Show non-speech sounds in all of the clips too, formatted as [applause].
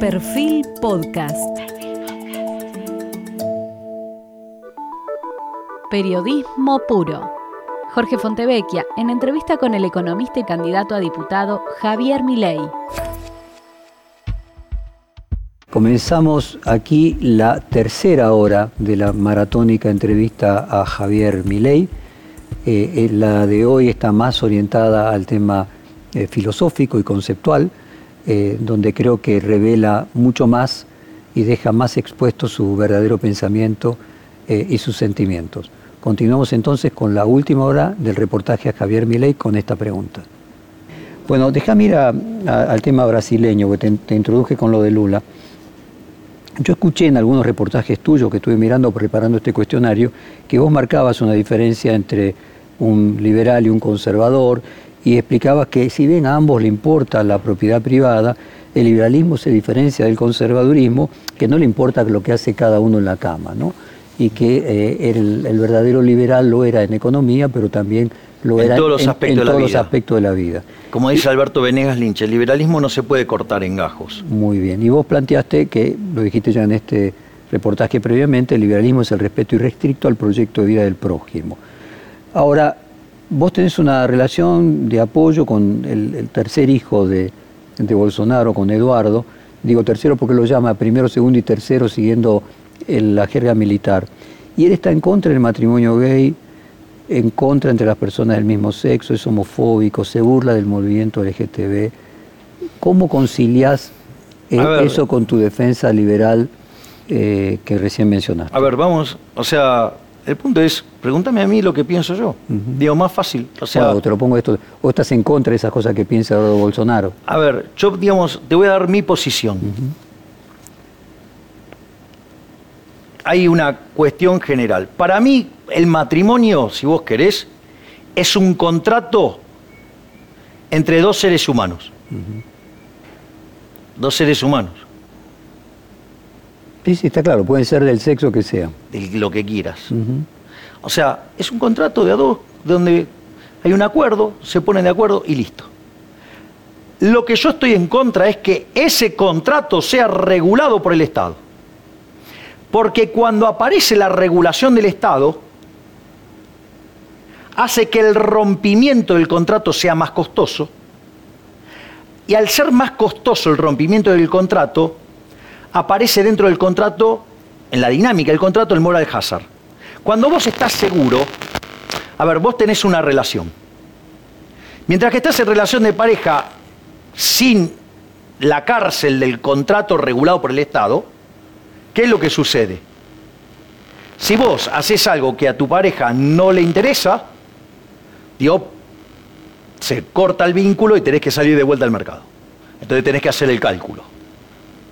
Perfil Podcast. Periodismo puro. Jorge Fontevecchia, en entrevista con el economista y candidato a diputado Javier Milei. Comenzamos aquí la tercera hora de la maratónica entrevista a Javier Milei. Eh, eh, la de hoy está más orientada al tema eh, filosófico y conceptual, donde creo que revela mucho más y deja más expuesto su verdadero pensamiento y sus sentimientos. Continuamos entonces con la última hora del reportaje a Javier Milei con esta pregunta. Bueno, déjame ir al tema brasileño, que te, introduje con lo de Lula. Yo escuché en algunos reportajes tuyos que estuve mirando preparando este cuestionario que vos marcabas una diferencia entre un liberal y un conservador y explicabas que si bien a ambos le importa la propiedad privada, el liberalismo se diferencia del conservadurismo, que no le importa lo que hace cada uno en la cama, ¿no? y que eh, el, verdadero liberal lo era en economía, pero también lo era en todos los, aspectos, de la los aspectos de la vida. Como dice Alberto Venegas Lynch, el liberalismo no se puede cortar en gajos. Muy bien, y vos planteaste que, lo dijiste ya en este reportaje previamente, el liberalismo es el respeto irrestricto al proyecto de vida del prójimo. Ahora, vos tenés una relación de apoyo con el, tercer hijo de, de Bolsonaro, con Eduardo, digo tercero porque lo llama primero, segundo y tercero siguiendo la jerga militar. Y él está en contra del matrimonio gay, en contra entre las personas del mismo sexo, es homofóbico, se burla del movimiento LGTB. ¿Cómo concilias eh, eso con tu defensa liberal eh, que recién mencionaste? A ver, vamos, o sea, el punto es, pregúntame a mí lo que pienso yo. Digo, más fácil. O sea, te lo pongo esto. ¿O estás en contra de esas cosas que piensa Bolsonaro? A ver, yo, digamos, te voy a dar mi posición. hay una cuestión general. Para mí, el matrimonio, si vos querés, es un contrato entre dos seres humanos. Dos seres humanos. Sí, sí, está claro, pueden ser del sexo que sea. De lo que quieras. O sea, es un contrato de a dos, donde hay un acuerdo, se ponen de acuerdo y listo. Lo que yo estoy en contra es que ese contrato sea regulado por el Estado. Porque cuando aparece la regulación del Estado, hace que el rompimiento del contrato sea más costoso, y al ser más costoso el rompimiento del contrato, aparece dentro del contrato, en la dinámica del contrato, el moral hazard. Cuando vos estás seguro, a ver, vos tenés una relación. Mientras que estás en relación de pareja sin la cárcel del contrato regulado por el Estado, ¿Qué es lo que sucede? Si vos haces algo que a tu pareja no le interesa, digo, se corta el vínculo y tenés que salir de vuelta al mercado. Entonces tenés que hacer el cálculo,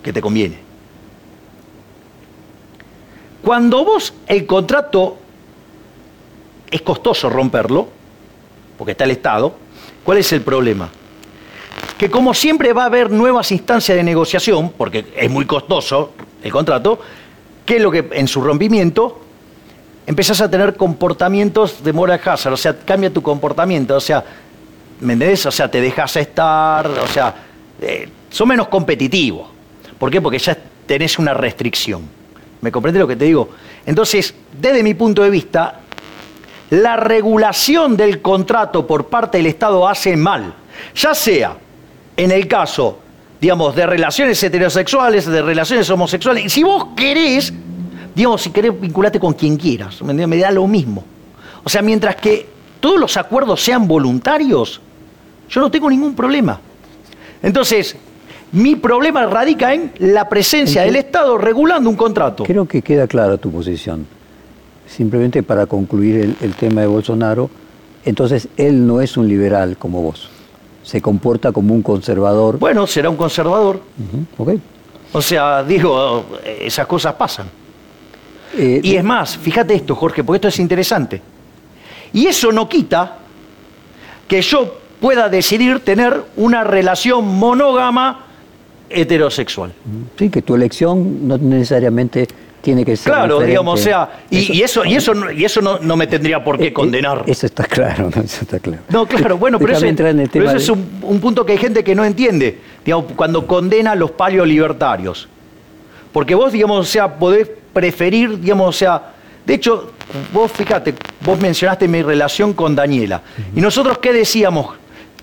que te conviene. Cuando vos el contrato es costoso romperlo, porque está el Estado, ¿cuál es el problema? Que como siempre va a haber nuevas instancias de negociación, porque es muy costoso el contrato, que es lo que en su rompimiento empezás a tener comportamientos de moral hazard, o sea, cambia tu comportamiento, o sea, ¿me entendés? O sea, te dejas estar, o sea, eh, son menos competitivos. ¿Por qué? Porque ya tenés una restricción. ¿Me comprende lo que te digo? Entonces, desde mi punto de vista, la regulación del contrato por parte del Estado hace mal, ya sea en el caso digamos, de relaciones heterosexuales, de relaciones homosexuales. Y si vos querés, digamos, si querés vincularte con quien quieras, me da lo mismo. O sea, mientras que todos los acuerdos sean voluntarios, yo no tengo ningún problema. Entonces, mi problema radica en la presencia del Estado regulando un contrato. Creo que queda clara tu posición. Simplemente para concluir el, el tema de Bolsonaro, entonces él no es un liberal como vos se comporta como un conservador. Bueno, será un conservador. O sea, digo, esas cosas pasan. Eh, y es más, fíjate esto, Jorge, porque esto es interesante. Y eso no quita que yo pueda decidir tener una relación monógama heterosexual. Sí, que tu elección no necesariamente tiene que ser. Claro, digamos, o sea, y eso, y eso, y eso, no, me tendría por qué eh, eh, condenar. Eso está claro, ¿no? [laughs] eso está claro. No, claro, bueno, pero, ese, es un, punto que hay gente que no entiende. digamos, cuando condena a los paleolibertarios. Porque vos, digamos, o sea, podés preferir, digamos, o sea, de hecho, vos fíjate, vos mencionaste mi relación con Daniela. ¿Y nosotros qué decíamos?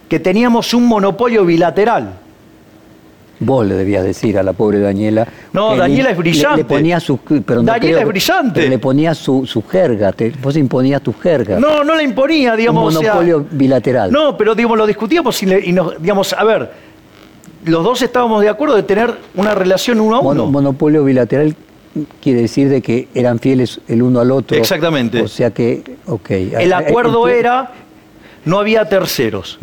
Que teníamos un monopolio bilateral. Vos le debías decir a la pobre Daniela. No, Daniela es brillante. Le, le ponía su, Daniela creo es brillante. le ponía su, su jerga. te- vos imponías tu jerga. No, no la imponía, digamos, un o sea, monopolio bilateral. No, pero digamos, lo discutíamos y, le- y nos, digamos, a ver, los dos estábamos de acuerdo de tener una relación uno a uno. monopolio bilateral quiere decir de que eran fieles el uno al otro. Exactamente. O sea que, ok. el acuerdo Ent- era, no había terceros.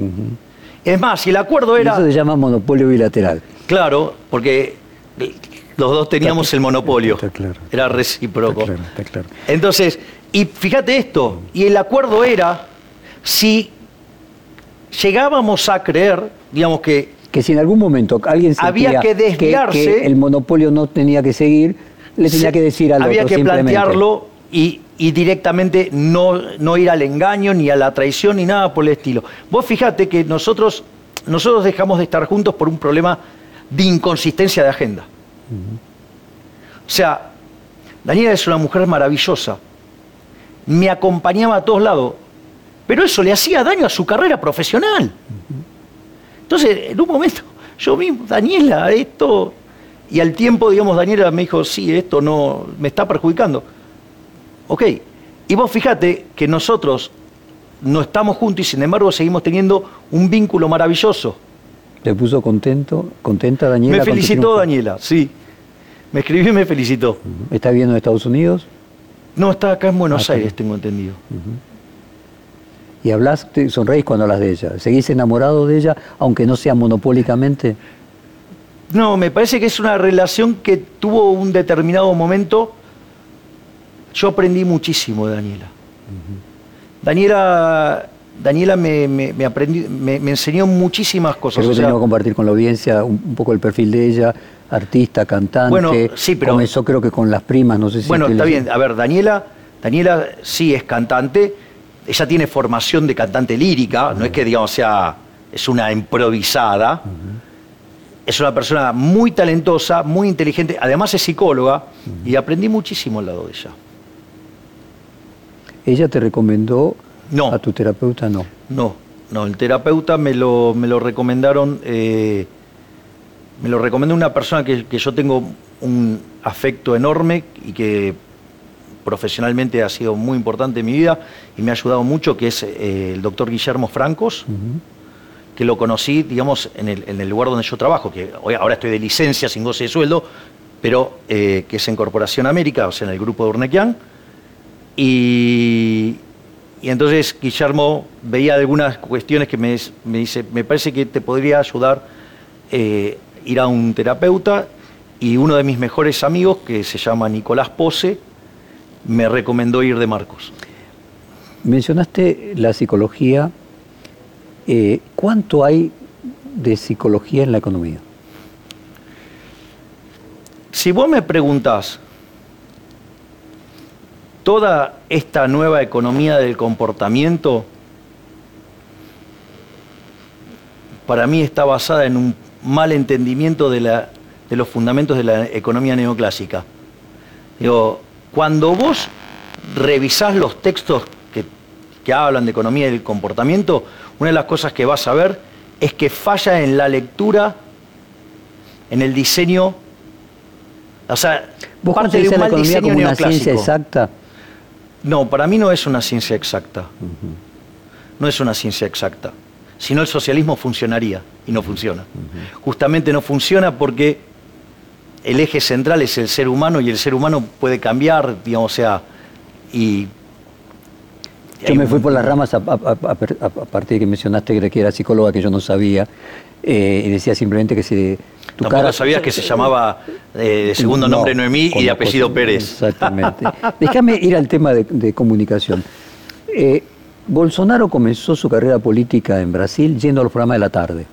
Es más, si el acuerdo era, Eso se llama monopolio bilateral. Claro, porque los dos teníamos el monopolio. Está claro. Era recíproco. Está claro, está claro. Entonces, y fíjate esto, y el acuerdo era, si llegábamos a creer, digamos que Que si en algún momento alguien Había que desviarse. que el monopolio no tenía que seguir, le tenía se- que decir al había otro que plantearlo y, y directamente no, no ir al engaño, ni a la traición, ni nada por el estilo. Vos fíjate que nosotros, nosotros dejamos de estar juntos por un problema de inconsistencia de agenda. O sea, Daniela es una mujer maravillosa. Me acompañaba a todos lados. Pero eso le hacía daño a su carrera profesional. Entonces, en un momento, yo vi, Daniela, esto. Y al tiempo, digamos, Daniela me dijo, sí, esto no me está perjudicando. Ok. Y vos fíjate que nosotros no estamos juntos y sin embargo seguimos teniendo un vínculo maravilloso. ¿Te puso contento, contenta Daniela? me felicitó? Daniela, sí. Me escribió y me felicitó. ¿Está viviendo en Estados Unidos? No, está acá en Buenos Ah, Aires, tengo entendido. ¿Y hablas, sonreís cuando hablas de ella? ¿Seguís enamorado de ella, aunque no sea monopólicamente? No, me parece que es una relación que tuvo un determinado momento. Yo aprendí muchísimo de Daniela. Daniela, Daniela me, me- me aprendí- me- me enseñó muchísimas cosas. Creo o que sea, compartir con la audiencia un, un poco el perfil de ella, artista, cantante. Bueno, sí, pero- Comenzó creo que con las primas, no sé si... bueno, está bien. A ver, Daniela, Daniela sí es cantante. Ella tiene formación de cantante lírica. No es que, digamos, sea, es una improvisada. Es una persona muy talentosa, muy inteligente. Además es psicóloga. Y aprendí muchísimo al lado de ella. ¿Ella te recomendó No. a tu terapeuta? No. No, no, el terapeuta me lo, me lo recomendaron, eh, me lo recomendó una persona que, que yo tengo un afecto enorme y que profesionalmente ha sido muy importante en mi vida y me ha ayudado mucho, que es eh, el doctor Guillermo Francos, que lo conocí, digamos, en el, en el lugar donde yo trabajo, que hoy, ahora estoy de licencia sin goce de sueldo, pero eh, que es en Corporación América, o sea, en el grupo de Urnequian. Y, y entonces Guillermo veía algunas cuestiones que me, me dice, me parece que te podría ayudar eh, ir a un terapeuta y uno de mis mejores amigos, que se llama Nicolás Pose, me recomendó ir de Marcos. Mencionaste la psicología. Eh, ¿Cuánto hay de psicología en la economía? Si vos me preguntás, toda esta nueva economía del comportamiento, para mí está basada en un mal entendimiento de, la- de los fundamentos de la economía neoclásica. Digo, cuando vos revisás los textos que, que hablan de economía del comportamiento, una de las cosas que vas a ver es que falla en la lectura, en el diseño o sea, ¿Vos parte de concebís un a la mal economía diseño como una ciencia neoclásico. exacta? No, para mí no es una ciencia exacta. No es una ciencia exacta. Si no, el socialismo funcionaría y no funciona. Justamente no funciona porque el eje central es el ser humano y el ser humano puede cambiar, digamos, o sea, y... Yo me fui por las ramas a, a- a- a- a partir de que mencionaste que era psicóloga, que yo no sabía, eh, y decía simplemente que si tu Tampoco cara... sabías que se llamaba eh, de segundo No, nombre Noemí y de apellido Pérez. Exactamente. [laughs] Déjame ir al tema de, de comunicación. Eh, Bolsonaro comenzó su carrera política en Brasil yendo a los programas de la tarde.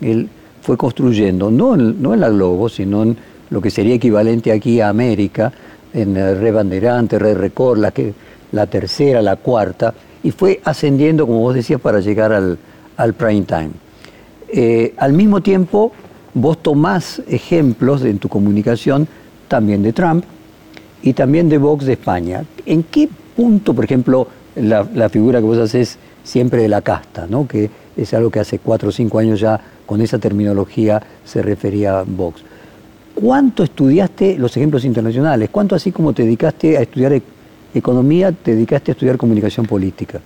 Él fue construyendo, no en, no en la Globo, sino en lo que sería equivalente aquí a América, en eh, Re Banderante, Re Record, la, que, la tercera, la cuarta, y fue ascendiendo, como vos decías, para llegar al, al prime time. Eh, al mismo tiempo vos tomás ejemplos en tu comunicación también de Trump y también de Vox de España. ¿En qué punto, por ejemplo, la, figura que vos haces siempre de la casta, ¿no? que es algo que hace cuatro o cinco años ya con esa terminología se refería a Vox? ¿Cuánto estudiaste los ejemplos internacionales? ¿Cuánto así como te dedicaste a estudiar e- economía, te dedicaste a estudiar comunicación política?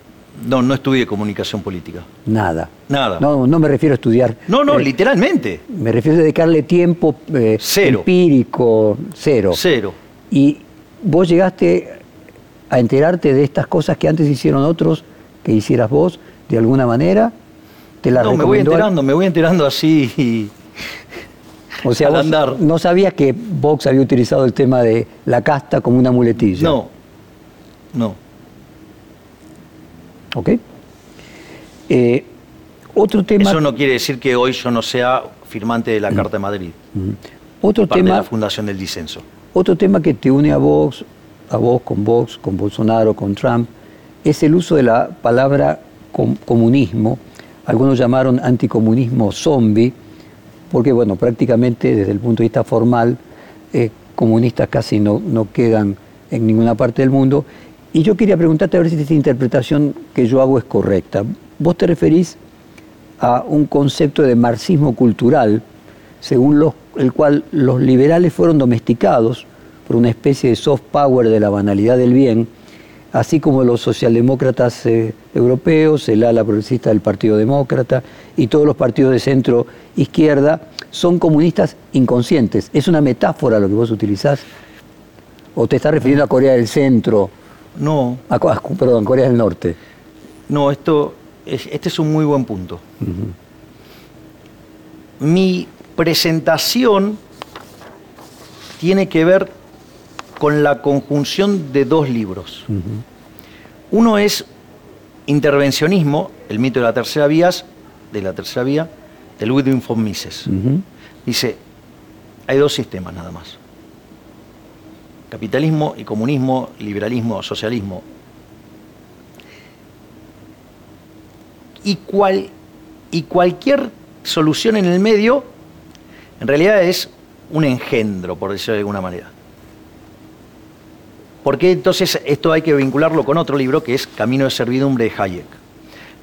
No, no estudié comunicación política. Nada. Nada. No, no me refiero a estudiar. No, no, eh, literalmente. Me refiero a dedicarle tiempo eh, Cero. empírico, cero. Cero. Y vos llegaste a enterarte de estas cosas que antes hicieron otros, que hicieras vos, de alguna manera. Te las No, me voy al- enterando, me voy enterando así. y- O sea, [laughs] vos andar. no sabías que Vox había utilizado el tema de la casta como una muletilla. No, no. ¿Ok? Eh, otro tema. Eso no quiere decir que hoy yo no sea firmante de la Carta de Madrid, otro parte de tema. la Fundación del Disenso. Otro tema que te une a Vox, a vos con Vox, con Bolsonaro, con Trump, es el uso de la palabra com- comunismo. Algunos llamaron anticomunismo zombie, porque bueno, prácticamente desde el punto de vista formal, eh, comunistas casi no, no quedan en ninguna parte del mundo. Y yo quería preguntarte a ver si esta interpretación que yo hago es correcta. Vos te referís a un concepto de marxismo cultural, según el cual los liberales fueron domesticados por una especie de soft power de la banalidad del bien, así como los socialdemócratas eh, europeos, el ala progresista del Partido Demócrata y todos los partidos de centro izquierda son comunistas inconscientes. ¿Es una metáfora lo que vos utilizás? ¿O te estás refiriendo a Corea del Centro? No, A, perdón, Corea del Norte. no, esto es, este es un muy buen punto. Mi presentación tiene que ver con la conjunción de dos libros. Uno es Intervencionismo, el mito de la tercera vía, de la tercera vía, de Ludwig von Mises. Dice, hay dos sistemas nada más. Capitalismo y comunismo, liberalismo, socialismo. Y, cual, y cualquier solución en el medio, en realidad es un engendro, por decirlo de alguna manera. Porque entonces esto hay que vincularlo con otro libro que es Camino de Servidumbre de Hayek.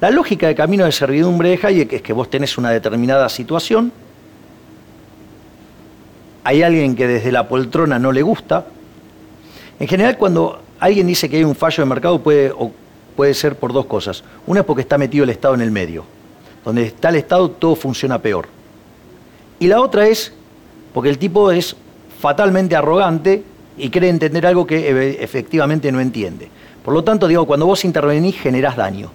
La lógica de Camino de Servidumbre de Hayek es que vos tenés una determinada situación, hay alguien que desde la poltrona no le gusta. En general, cuando alguien dice que hay un fallo de mercado, puede, o puede ser por dos cosas. Una es porque está metido el Estado en el medio. Donde está el Estado, todo funciona peor. Y la otra es porque el tipo es fatalmente arrogante y cree entender algo que efectivamente no entiende. Por lo tanto, digo, cuando vos intervenís, generás daño.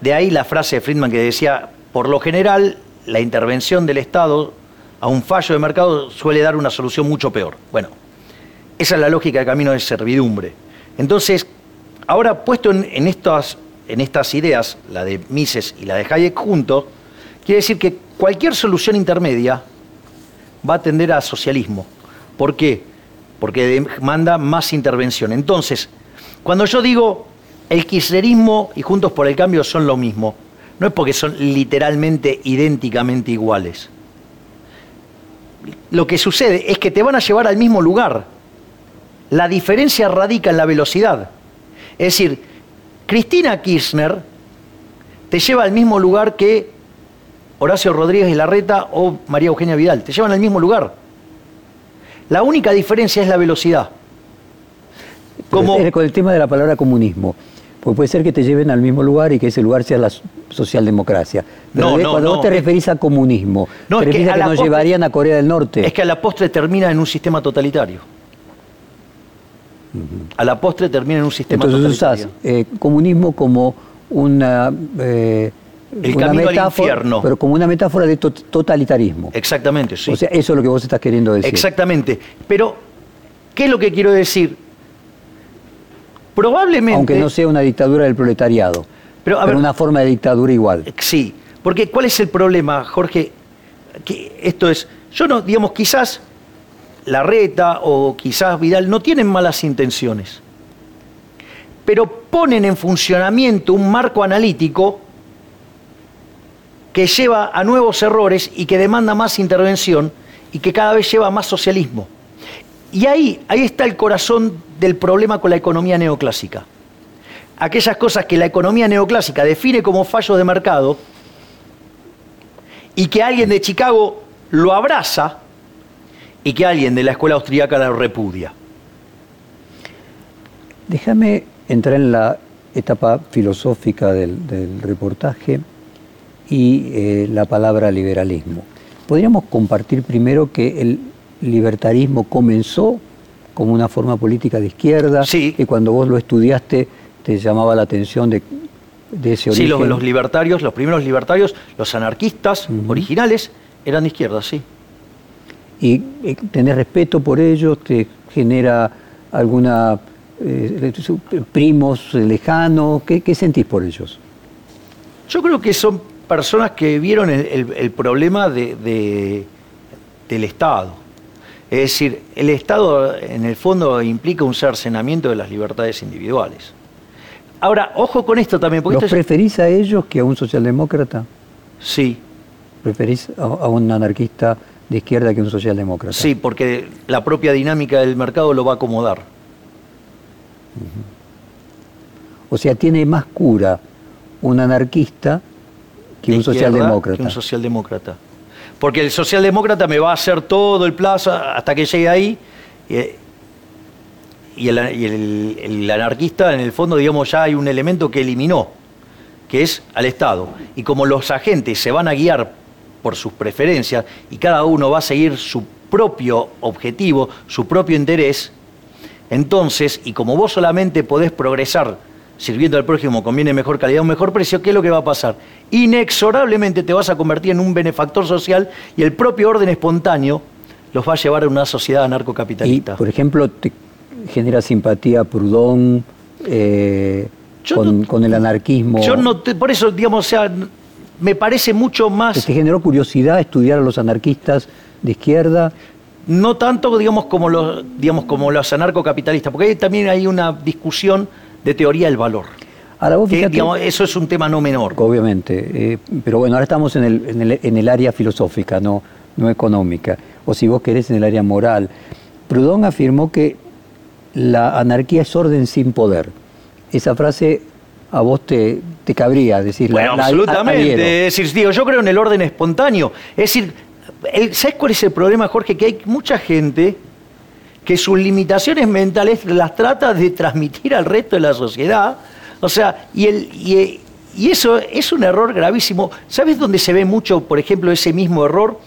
De ahí la frase de Friedman que decía, por lo general, la intervención del Estado a un fallo de mercado suele dar una solución mucho peor. Bueno, esa es la lógica de camino de servidumbre. Entonces, ahora puesto en, en estas, en estas ideas, la de Mises y la de Hayek juntos, quiere decir que cualquier solución intermedia va a tender a socialismo. ¿Por qué? Porque demanda más intervención. Entonces, cuando yo digo el kirchnerismo y Juntos por el Cambio son lo mismo, no es porque son literalmente idénticamente iguales. Lo que sucede es que te van a llevar al mismo lugar. La diferencia radica en la velocidad. Es decir, Cristina Kirchner te lleva al mismo lugar que Horacio Rodríguez y Larreta o María Eugenia Vidal. Te llevan al mismo lugar. La única diferencia es la velocidad. Como, Con el tema de la palabra comunismo. Porque puede ser que te lleven al mismo lugar y que ese lugar sea la so- socialdemocracia. Pero No, no, cuando no, vos te referís a comunismo, No, te es que referís a que nos postre- llevarían a Corea del Norte. es que a la postre termina en un sistema totalitario. A la postre termina en un sistema Entonces usás eh, comunismo como una, eh, El una camino al metáfora, infierno. pero como una metáfora de tot- totalitarismo. Exactamente, sí. O sea, eso es lo que vos estás queriendo decir. Exactamente. Pero, ¿qué es lo que quiero decir? Probablemente. Aunque no sea una dictadura del proletariado, Pero, a pero ver- una forma de dictadura igual. Sí, porque ¿cuál es el problema, Jorge? Que esto es, yo no, digamos, quizás Larreta o quizás Vidal no tienen malas intenciones, pero ponen en funcionamiento un marco analítico que lleva a nuevos errores y que demanda más intervención y que cada vez lleva más socialismo. Y ahí, ahí está el corazón del problema con la economía neoclásica. Aquellas cosas que la economía neoclásica define como fallos de mercado y que alguien de Chicago lo abraza y que alguien de la escuela austríaca lo repudia. Déjame entrar en la etapa filosófica del, reportaje y eh, la palabra liberalismo. Podríamos compartir primero que el libertarismo comenzó como una forma política de izquierda sí. y cuando vos lo estudiaste te llamaba la atención de, ese origen. Sí, los, libertarios, los primeros libertarios, los anarquistas originales, eran de izquierda, sí. ¿Y eh, tenés respeto por ellos? ¿Te genera alguna eh, primos lejanos? ¿Qué, sentís por ellos? Yo creo que son personas que vieron el, problema del Estado. Es decir, el Estado en el fondo implica un cercenamiento de las libertades individuales. Ahora, ojo con esto también. Porque ¿Los preferís a ellos que a un socialdemócrata? Sí. ¿Preferís a, un anarquista de izquierda que un socialdemócrata? Sí, porque la propia dinámica del mercado lo va a acomodar. O sea, tiene más cura un anarquista que un socialdemócrata. Que un socialdemócrata. Porque el socialdemócrata me va a hacer todo el plazo hasta que llegue ahí. Eh, y, el, anarquista, en el fondo, digamos, ya hay un elemento que eliminó, que es al Estado. Y como los agentes se van a guiar por sus preferencias y cada uno va a seguir su propio objetivo, su propio interés, entonces, y como vos solamente podés progresar sirviendo al prójimo conviene mejor calidad, un mejor precio, ¿qué es lo que va a pasar? Inexorablemente te vas a convertir en un benefactor social y el propio orden espontáneo los va a llevar a una sociedad anarcocapitalista. Y, por ejemplo, te genera simpatía Proudhon eh, con, el anarquismo. Yo no, por eso, digamos, o sea, me parece mucho más... ¿Te generó curiosidad estudiar a los anarquistas de izquierda? no tanto digamos como los digamos como los anarcocapitalistas, porque ahí también hay una discusión de teoría del valor. Ahora vos fíjate, eso es un tema no menor. Obviamente, eh, pero bueno, ahora estamos en el, en el, en el área filosófica, no, no económica, o si vos querés en el área moral. Proudhon afirmó que la anarquía es orden sin poder. Esa frase a vos te, te cabría decir bueno, absolutamente. es decir, digo, yo creo en el orden espontáneo. Es decir, ¿Sabes cuál es el problema, Jorge? Que hay mucha gente que sus limitaciones mentales las trata de transmitir al resto de la sociedad. O sea, y, el, y, eso es un error gravísimo. ¿Sabes dónde se ve mucho, por ejemplo, ese mismo error?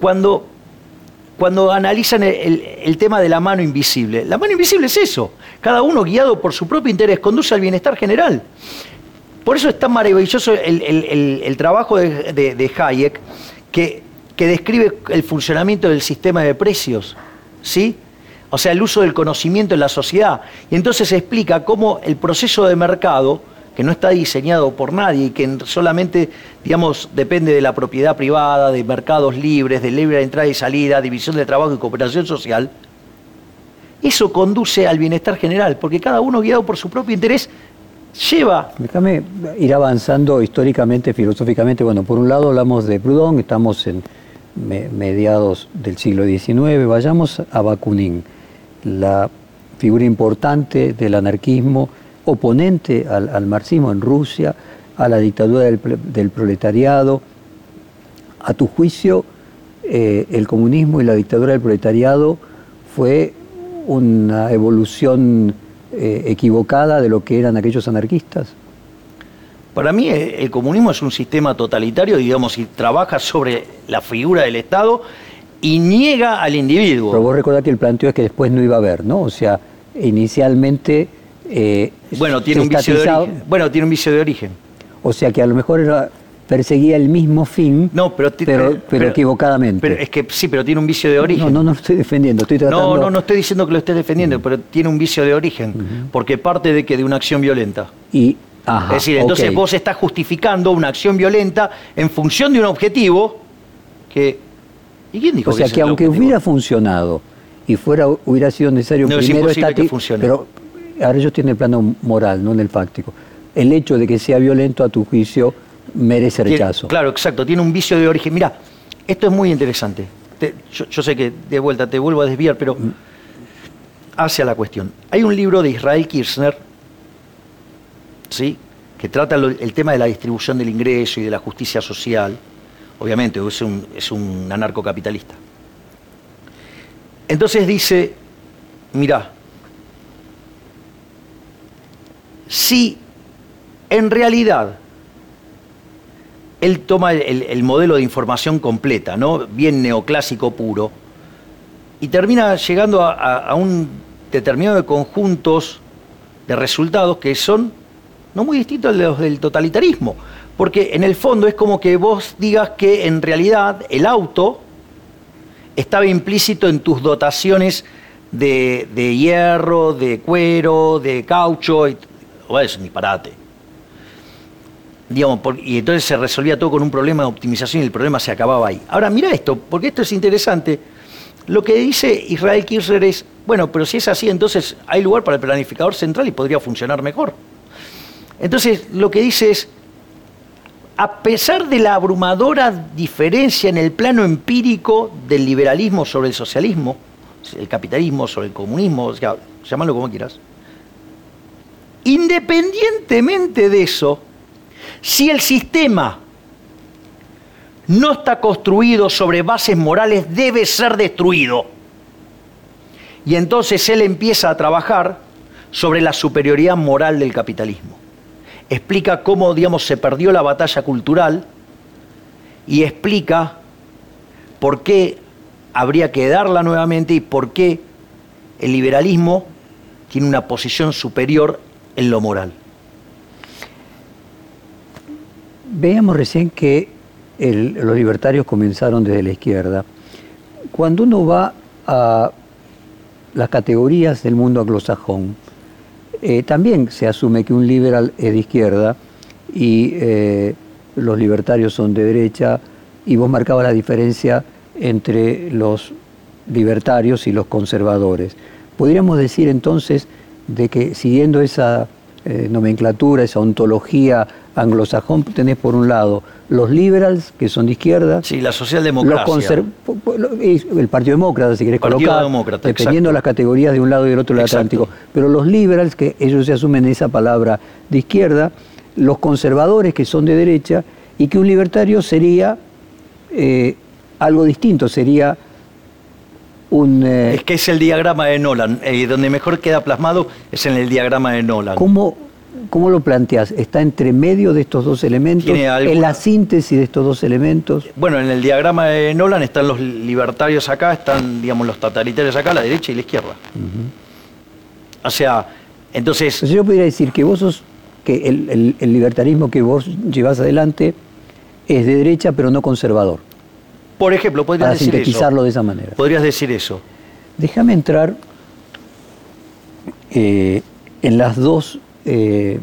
Cuando, cuando analizan el, tema de la mano invisible. La mano invisible es eso. Cada uno guiado por su propio interés conduce al bienestar general. Por eso es tan maravilloso el, trabajo de, de Hayek que, describe el funcionamiento del sistema de precios, ¿sí? O sea, el uso del conocimiento en la sociedad. Y entonces explica cómo el proceso de mercado, que no está diseñado por nadie y que solamente, digamos, depende de la propiedad privada, de mercados libres, de libre entrada y salida, división de trabajo y cooperación social, eso conduce al bienestar general, porque cada uno guiado por su propio interés lleva. Déjame ir avanzando históricamente, filosóficamente. Bueno, por un lado hablamos de Proudhon, estamos en mediados del siglo XIX. Vayamos a Bakunin, la figura importante del anarquismo, oponente al, marxismo en Rusia, a la dictadura del, proletariado. A tu juicio, eh, el comunismo y la dictadura del proletariado fue una evolución eh, equivocada de lo que eran aquellos anarquistas? Para mí el comunismo es un sistema totalitario, digamos, y trabaja sobre la figura del Estado y niega al individuo. Pero vos recordás que el planteo es que después no iba a haber, ¿no? O sea, inicialmente... Eh, bueno, tiene un vicio de origen. Bueno, tiene un vicio de origen. O sea que a lo mejor era perseguía el mismo fin, no, pero, pero, equivocadamente. Pero es que sí, pero tiene un vicio de origen. No, no, no estoy defendiendo, estoy tratando... No, no, no estoy diciendo que lo estés defendiendo, pero tiene un vicio de origen, porque parte de que de una acción violenta. Y, es decir, entonces vos estás justificando una acción violenta en función de un objetivo que... ¿Y quién dijo o sea, que, aunque hubiera funcionado y fuera hubiera sido necesario no, primero es que funcione. pero ahora ellos tienen el plano moral, no en el fáctico. El hecho de que sea violento a tu juicio merece Tiene- rechazo. claro, exacto, tiene un vicio de origen. Mira, esto es muy interesante. Te- yo, yo sé que de vuelta te vuelvo a desviar, pero hacia la cuestión. Hay un libro de Israel Kirchner, ¿sí? que trata lo- el tema de la distribución del ingreso y de la justicia social. Obviamente, es un, es un anarcocapitalista. Entonces dice, mira, si en realidad él toma el, el modelo de información completa, ¿no? bien neoclásico puro, y termina llegando a un determinado de conjuntos de resultados que son no muy distintos a los del totalitarismo. Porque en el fondo es como que vos digas que en realidad el auto estaba implícito en tus dotaciones de, de hierro, de cuero, de caucho, y, bueno, es un disparate. Digamos, y entonces se resolvía todo con un problema de optimización y el problema se acababa ahí. Ahora, mira esto, porque esto es interesante. Lo que dice Israel Kirchner es, bueno, pero si es así, entonces hay lugar para el planificador central y podría funcionar mejor. Entonces, lo que dice es, a pesar de la abrumadora diferencia en el plano empírico del liberalismo sobre el socialismo, el capitalismo sobre el comunismo, o sea, llámalo como quieras, independientemente de eso, si el sistema no está construido sobre bases morales, debe ser destruido. Y entonces él empieza a trabajar sobre la superioridad moral del capitalismo. Explica cómo, digamos, se perdió la batalla cultural y explica por qué habría que darla nuevamente y por qué el liberalismo tiene una posición superior en lo moral. Veíamos recién que los libertarios comenzaron desde la izquierda. Cuando uno va a las categorías del mundo anglosajón, eh, también se asume que un liberal es de izquierda y eh, los libertarios son de derecha, y vos marcabas la diferencia entre los libertarios y los conservadores. Podríamos decir entonces de que siguiendo esa eh, nomenclatura, esa ontología anglosajón, tenés por un lado los liberals, que son de izquierda, Sí, la los socialdemocracia. y el Partido Demócrata, si querés Partido colocar, Demócrata, dependiendo de las categorías de un lado y del otro del Exacto. Atlántico. Pero los liberals, que ellos se asumen esa palabra de izquierda, los conservadores, que son de derecha, y que un libertario sería eh, algo distinto, sería un... eh, Es que es el diagrama de Nolan. eh, donde mejor queda plasmado es en el diagrama de Nolan. ¿Cómo, ¿Cómo lo planteas? ¿Está entre medio de estos dos elementos? ¿Es la síntesis de estos dos elementos? Bueno, en el diagrama de Nolan están los libertarios acá, están, digamos, los totalitarios acá, la derecha y la izquierda. O sea, entonces, Entonces yo podría decir que vos sos, que el, el- el libertarismo que vos llevas adelante es de derecha pero no conservador, por ejemplo, podrías para decir sintetizarlo eso. de esa manera. Podrías decir eso. Déjame entrar eh, en las dos eh,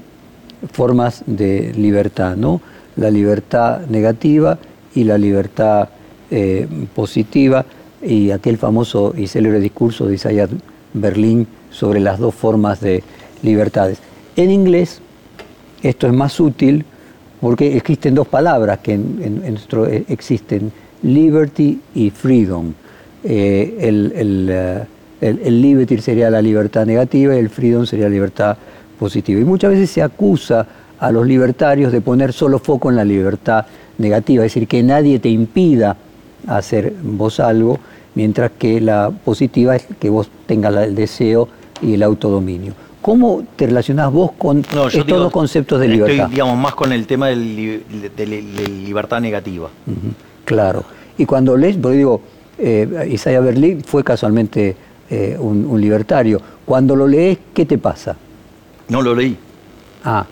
formas de libertad, ¿no? La libertad negativa y la libertad eh, positiva, y aquel famoso y célebre discurso de Isaiah Berlin sobre las dos formas de libertades. En inglés, esto es más útil porque existen dos palabras que en, en- en nuestro existen, liberty y freedom. Eh, el, el, eh, el- el liberty sería la libertad negativa y el freedom sería la libertad positiva. Y muchas veces se acusa a los libertarios de poner solo foco en la libertad negativa, es decir, que nadie te impida hacer vos algo, mientras que la positiva es que vos tengas el deseo y el autodominio. ¿Cómo te relacionás vos con No, estos digo, dos conceptos de estoy, libertad? digamos, más con el tema li- de, li- de libertad negativa. Claro. Y cuando lees, porque digo, eh, Isaiah Berlin fue casualmente eh, un, un libertario. Cuando lo lees, ¿qué te pasa? No lo leí. Ah,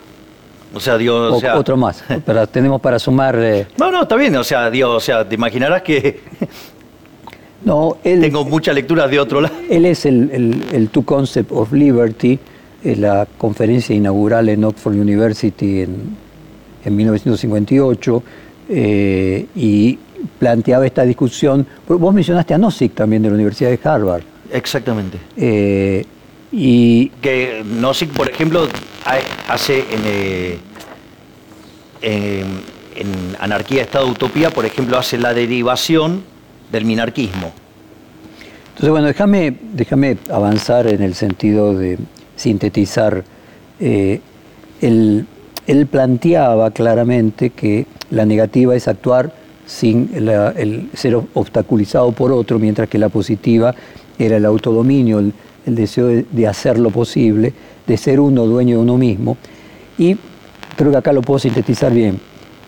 O sea, digo, o o- sea, otro más. [laughs] Pero tenemos para sumar. eh, No, no, está bien. O sea, digo, o sea, te imaginarás que [laughs] no, él, tengo muchas lecturas de otro lado. él es el, el, el Two Concept of Liberty, eh, la conferencia inaugural en Oxford University en, en 1958, eh, y planteaba esta discusión. Vos mencionaste a Nozick también de la Universidad de Harvard. Exactamente. Eh, y Que Nozick, por ejemplo, ha- hace en, eh, en- en Anarquía, Estado, Utopía, por ejemplo, hace la derivación del minarquismo. Entonces, bueno, déjame, déjame avanzar en el sentido de sintetizar. Eh, él, planteaba claramente que la negativa es actuar sin el ser obstaculizado por otro, mientras que la positiva era el autodominio, el, deseo de, hacer lo posible, de ser uno dueño de uno mismo. Y creo que acá lo puedo sintetizar bien.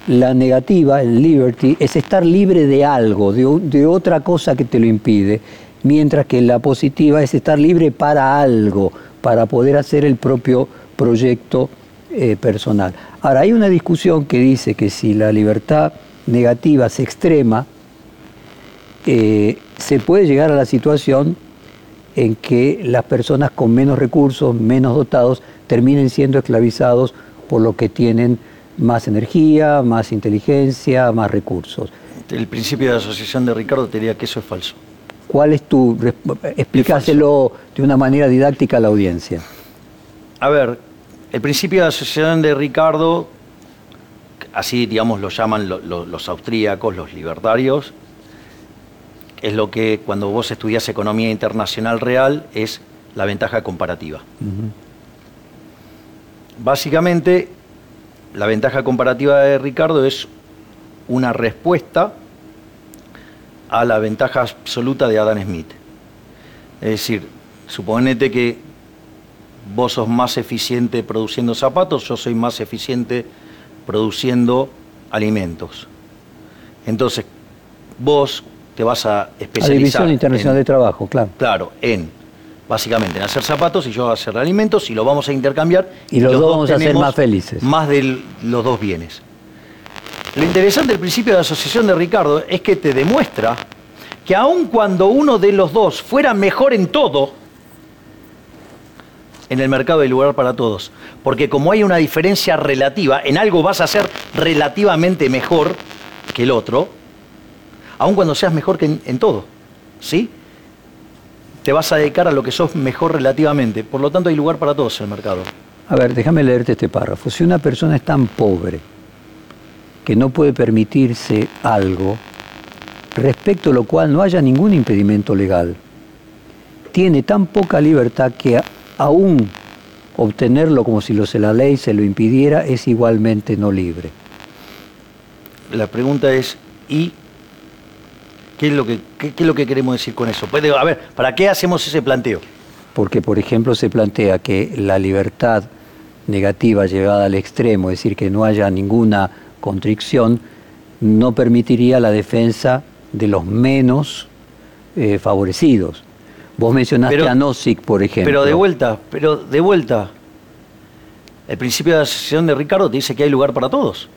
La negativa, el liberty, es estar libre de algo, de, otra cosa que te lo impide, mientras que la positiva es estar libre para algo, para poder hacer el propio proyecto eh, personal. Ahora, hay una discusión que dice que si la libertad negativa se extrema, eh, se puede llegar a la situación en que las personas con menos recursos, menos dotados, terminen siendo esclavizados por lo que tienen más energía, más inteligencia, más recursos. El principio de asociación de Ricardo te diría que eso es falso. ¿Cuál es tu... explícaselo de una manera didáctica a la audiencia. A ver, el principio de asociación de Ricardo, así digamos lo llaman los austríacos, los libertarios, es lo que cuando vos estudias economía internacional real es la ventaja comparativa. Básicamente, la ventaja comparativa de Ricardo es una respuesta a la ventaja absoluta de Adam Smith. Es decir, suponete que vos sos más eficiente produciendo zapatos, yo soy más eficiente produciendo alimentos. Entonces, vos te vas a especializar. La División Internacional de Trabajo, claro. Claro, en básicamente en hacer zapatos y yo a hacer alimentos y lo vamos a intercambiar. Y los, dos vamos a ser más felices. Más de los dos bienes. Lo interesante del principio de asociación de Ricardo es que te demuestra que aun cuando uno de los dos fuera mejor en todo, en el mercado hay lugar para todos. Porque como hay una diferencia relativa, en algo vas a ser relativamente mejor que el otro, aun cuando seas mejor que en, todo. ¿Sí? te vas a dedicar a lo que sos mejor relativamente. Por lo tanto, hay lugar para todos en el mercado. A ver, déjame leerte este párrafo. Si una persona es tan pobre que no puede permitirse algo, respecto a lo cual no haya ningún impedimento legal, tiene tan poca libertad que aún obtenerlo como si lo se la ley se lo impidiera es igualmente no libre. La pregunta es, ¿y ¿Qué es lo que, es lo que queremos decir con eso? a ver, ¿para qué hacemos ese planteo? Porque, por ejemplo, se plantea que la libertad negativa llevada al extremo, es decir, que no haya ninguna constricción, no permitiría la defensa de los menos eh, favorecidos. Vos mencionaste a Nozick, por ejemplo. Pero de vuelta, pero de vuelta. El principio de asociación de Ricardo te dice que hay lugar para todos.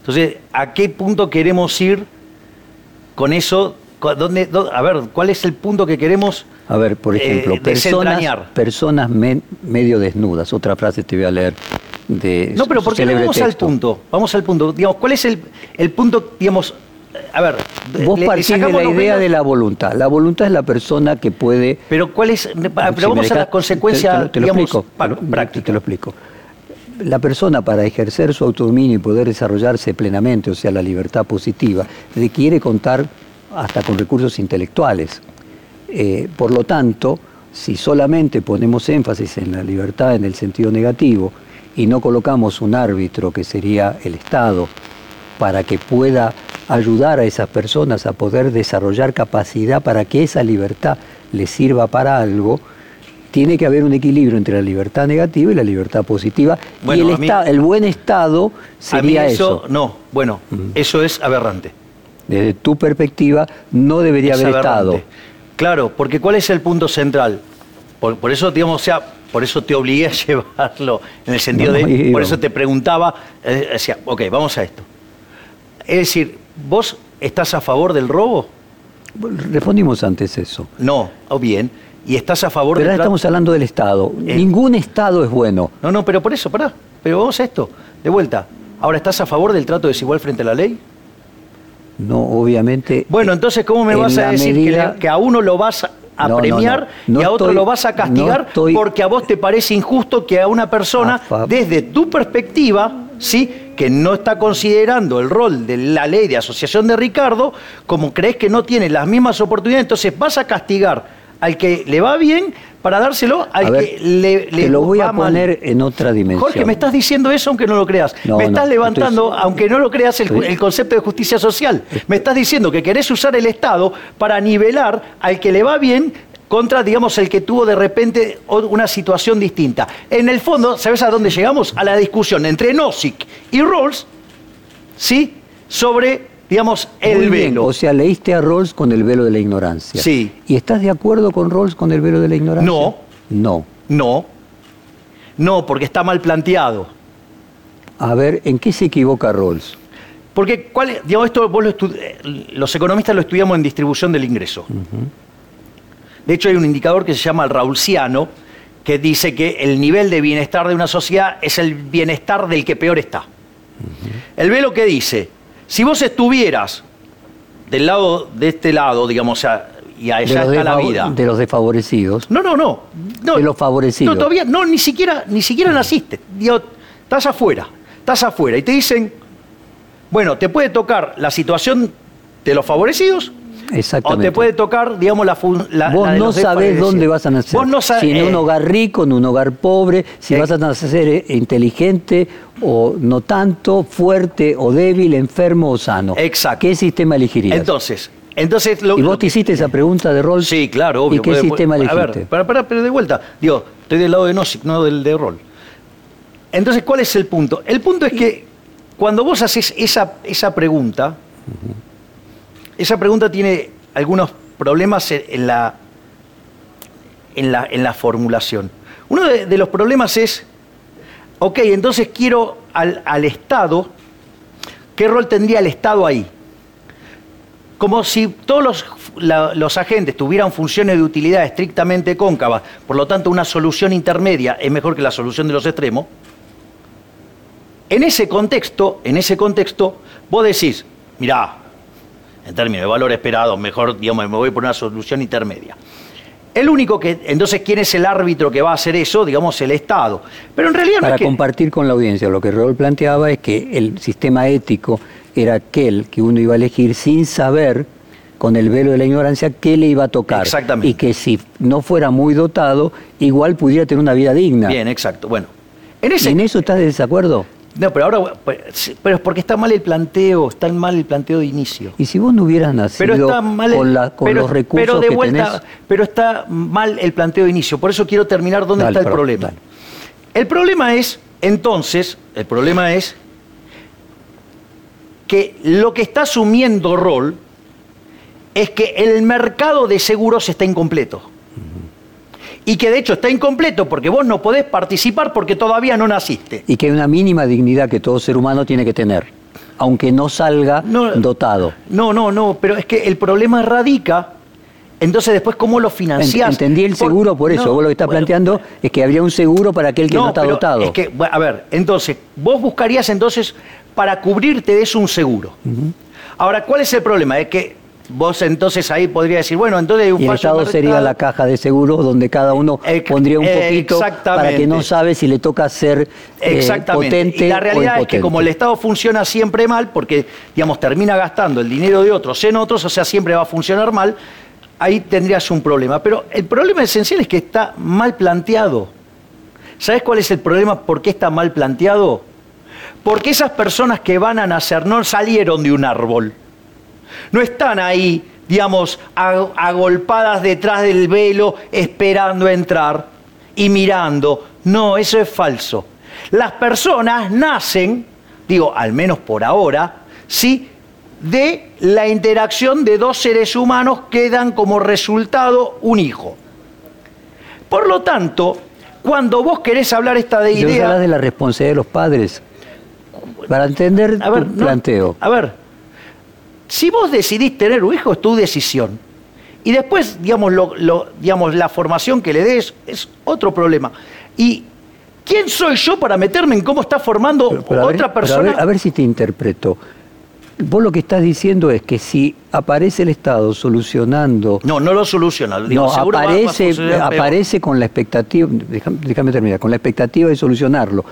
Entonces, ¿a qué punto queremos ir con eso, ¿dónde, a ver, ¿cuál es el punto que queremos A ver, por ejemplo, eh, personas, personas medio desnudas, otra frase te voy a leer de No, pero ¿por qué no vamos al punto? Vamos al punto. Digamos, ¿cuál es el, el punto, digamos, a ver, vos partís de la idea de la voluntad. La voluntad es la persona que puede. Pero cuál es. Pero vamos a las consecuencias. Te, lo explico. Te lo explico. La persona para ejercer su autodominio y poder desarrollarse plenamente, o sea, la libertad positiva, requiere contar hasta con recursos intelectuales. Eh, por lo tanto, si solamente ponemos énfasis en la libertad en el sentido negativo y no colocamos un árbitro que sería el Estado para que pueda ayudar a esas personas a poder desarrollar capacidad para que esa libertad les sirva para algo, tiene que haber un equilibrio entre la libertad negativa y la libertad positiva. y el, el buen estado sería eso, No, bueno, eso es aberrante. Desde tu perspectiva, no debería haber estado. Claro, porque ¿cuál es el punto central? Por, eso, digamos, o sea, por eso te obligué a [laughs] llevarlo, en el sentido de, por eso te preguntaba, eh, decía, ok, vamos a esto. Es decir, ¿vos estás a favor del robo? Respondimos antes eso. No, o bien y estás a favor pero ahora estamos hablando del Estado. Eh. Ningún Estado es bueno. No, no, pero por eso, pará. Pero vamos a esto. De vuelta. Ahora, ¿estás a favor del trato desigual frente a la ley? No, obviamente. Bueno, entonces, ¿cómo me vas a decir que, a uno lo vas a premiar y a otro lo vas a castigar porque a vos te parece injusto que a una persona, desde tu perspectiva, ¿sí? Que no está considerando el rol de la ley de asociación de Ricardo, como crees que no tiene las mismas oportunidades, entonces vas a castigar al que le va bien para dárselo al que le, le te lo voy a mal. poner en otra dimensión. Jorge, me estás diciendo eso aunque no lo creas. No, me no, estás levantando, estoy- aunque no lo creas, el, estoy- el concepto de justicia social. Me estás diciendo que querés usar el Estado para nivelar al que le va bien contra, digamos, el que tuvo de repente una situación distinta. En el fondo, ¿sabes a dónde llegamos? A la discusión entre Nozick y Rawls, ¿sí? Sobre, digamos, el Muy bien, velo. O sea, leíste a Rawls con el velo de la ignorancia. Sí. ¿Y estás de acuerdo con Rawls con el velo de la ignorancia? No. No. No. No, porque está mal planteado. A ver, ¿en qué se equivoca Rawls? Porque, ¿cuál? Digamos, esto vos lo eh, los economistas lo estudiamos en distribución del ingreso. De hecho, hay un indicador que se llama el Raulsiano, que dice que el nivel de bienestar de una sociedad es el bienestar del que peor está. El velo que dice, si vos estuvieras del lado de este lado, digamos, a- y allá está la vida. de los desfavorecidos. No, no, no. no De los favorecidos. No, todavía, no, ni siquiera, ni siquiera naciste. Digo, estás afuera, estás afuera. Y te dicen, bueno, te puede tocar la situación de los favorecidos o Exactamente. te puede tocar, digamos, la, la Vos la de no sabés dónde vas a nacer. Vos no sabés. si en un hogar rico, en un hogar pobre, si Eh. vas a nacer eh, inteligente o no tanto, fuerte o débil, enfermo o sano. Exacto. ¿Qué sistema elegirías? Entonces, entonces lo, ¿Y vos te hiciste esa pregunta de Rawls? Sí, claro, obvio. ¿Y qué Puede- sistema puede- elegiste? A ver, para, para, pero de vuelta. Digo, estoy del lado de Nozick, no del de Roll. Entonces, ¿cuál es el punto? El punto es que cuando vos haces esa, esa pregunta, esa pregunta tiene algunos problemas en la, en la, en la formulación. Uno de, los problemas es, ok, entonces quiero al, al Estado, ¿qué rol tendría el Estado ahí? como si todos los, los agentes tuvieran funciones de utilidad estrictamente cóncavas, por lo tanto una solución intermedia es mejor que la solución de los extremos. En ese contexto, en ese contexto, vos decís, mirá, en términos de valor esperado, mejor, digamos, me voy por una solución intermedia. El único que, entonces, ¿quién es el árbitro que va a hacer eso? Digamos, el Estado. Pero en realidad no Para es que... compartir con la audiencia, lo que Raúl planteaba es que el sistema ético era aquel que uno iba a elegir sin saber, con el velo de la ignorancia, qué le iba a tocar. Exactamente. Y que si no fuera muy dotado, igual pudiera tener una vida digna. Bien, exacto. Bueno, en ¿Y ese... en eso estás de desacuerdo? No, pero ahora, pues, pero es porque está mal el planteo, está mal el planteo de inicio. Y si vos no hubieras nacido Pero está mal el- con, la- con pero- los recursos pero de que vuelta, tenés, pero está mal el planteo de inicio. Por eso quiero terminar dónde Dale, está el problema. dale. El problema es, entonces, el problema es que lo que está asumiendo rol es que el mercado de seguros está incompleto. Y que de hecho está incompleto porque vos no podés participar porque todavía no naciste. y que hay una mínima dignidad que todo ser humano tiene que tener, aunque no salga No, dotado. No, no, no, pero es que el problema radica, entonces después cómo lo financiás. Entendí el seguro por eso. no, vos lo que estás bueno, planteando es que habría un seguro para aquel que no, está pero dotado. Es que, a ver, entonces, vos buscarías entonces, para cubrirte de eso un seguro. Ahora, ¿cuál es el problema? Es que vos entonces ahí podrías decir, bueno, entonces hay un y el fallo Estado sería la caja de seguro donde cada uno Eh, pondría un poquito para que no sabe si le toca ser eh, Exactamente. potente y la realidad o es que como el Estado funciona siempre mal, porque, digamos, termina gastando el dinero de otros en otros, o sea, siempre va a funcionar mal, ahí tendrías un problema. Pero el problema esencial es que está mal planteado. ¿Sabes cuál es el problema? ¿Por qué está mal planteado? Porque esas personas que van a nacer no salieron de un árbol. No están ahí, digamos, ag- agolpadas detrás del velo esperando entrar y mirando. No, eso es falso. Las personas nacen, digo, al menos por ahora, ¿sí? de la interacción de dos seres humanos que dan como resultado un hijo. Por lo tanto, cuando vos querés hablar esta de idea... hablas de la responsabilidad de los padres. Para entender A ver, tu no, planteo. a ver, si vos decidís tener un hijo, es tu decisión. Y después, digamos, lo- lo- digamos, la formación que le des es otro problema. ¿Y quién soy yo para meterme en cómo está formando Pero- pero a ver- otra pero a persona? ver- a ver si te interpreto. Vos lo que estás diciendo es que si aparece el Estado solucionando No, no lo soluciona. digo, no, va- va aparece, aparece con la expectativa, déjame terminar, con la expectativa de solucionarlo.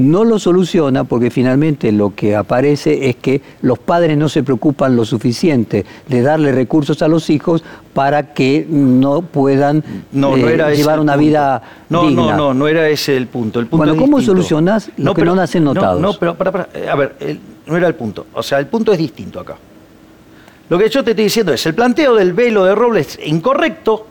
No lo soluciona porque finalmente lo que aparece es que los padres no se preocupan lo suficiente de darle recursos a los hijos para que no puedan No, no eh, era llevar una punto. vida no, digna. No, no, no era ese el punto. El punto Bueno, ¿cómo distinto. solucionás lo que no nacen notados? No, pero para, para, eh, a ver, el- no era el punto. O sea, el punto es distinto acá. Lo que yo te estoy diciendo es, el planteo del velo de roble es incorrecto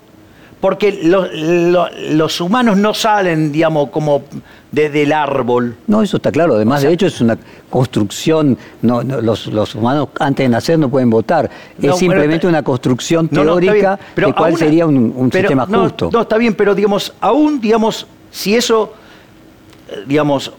porque lo- lo- los humanos no salen, digamos, como desde el árbol. No, eso está claro. Además, O sea- de hecho, es una construcción. No, no, los, los humanos antes de nacer no pueden votar. No, es simplemente una construcción teórica pero de cuál aún- sería un, un pero sistema justo. No, está bien, pero digamos, aún, digamos, si eso, eh, digamos,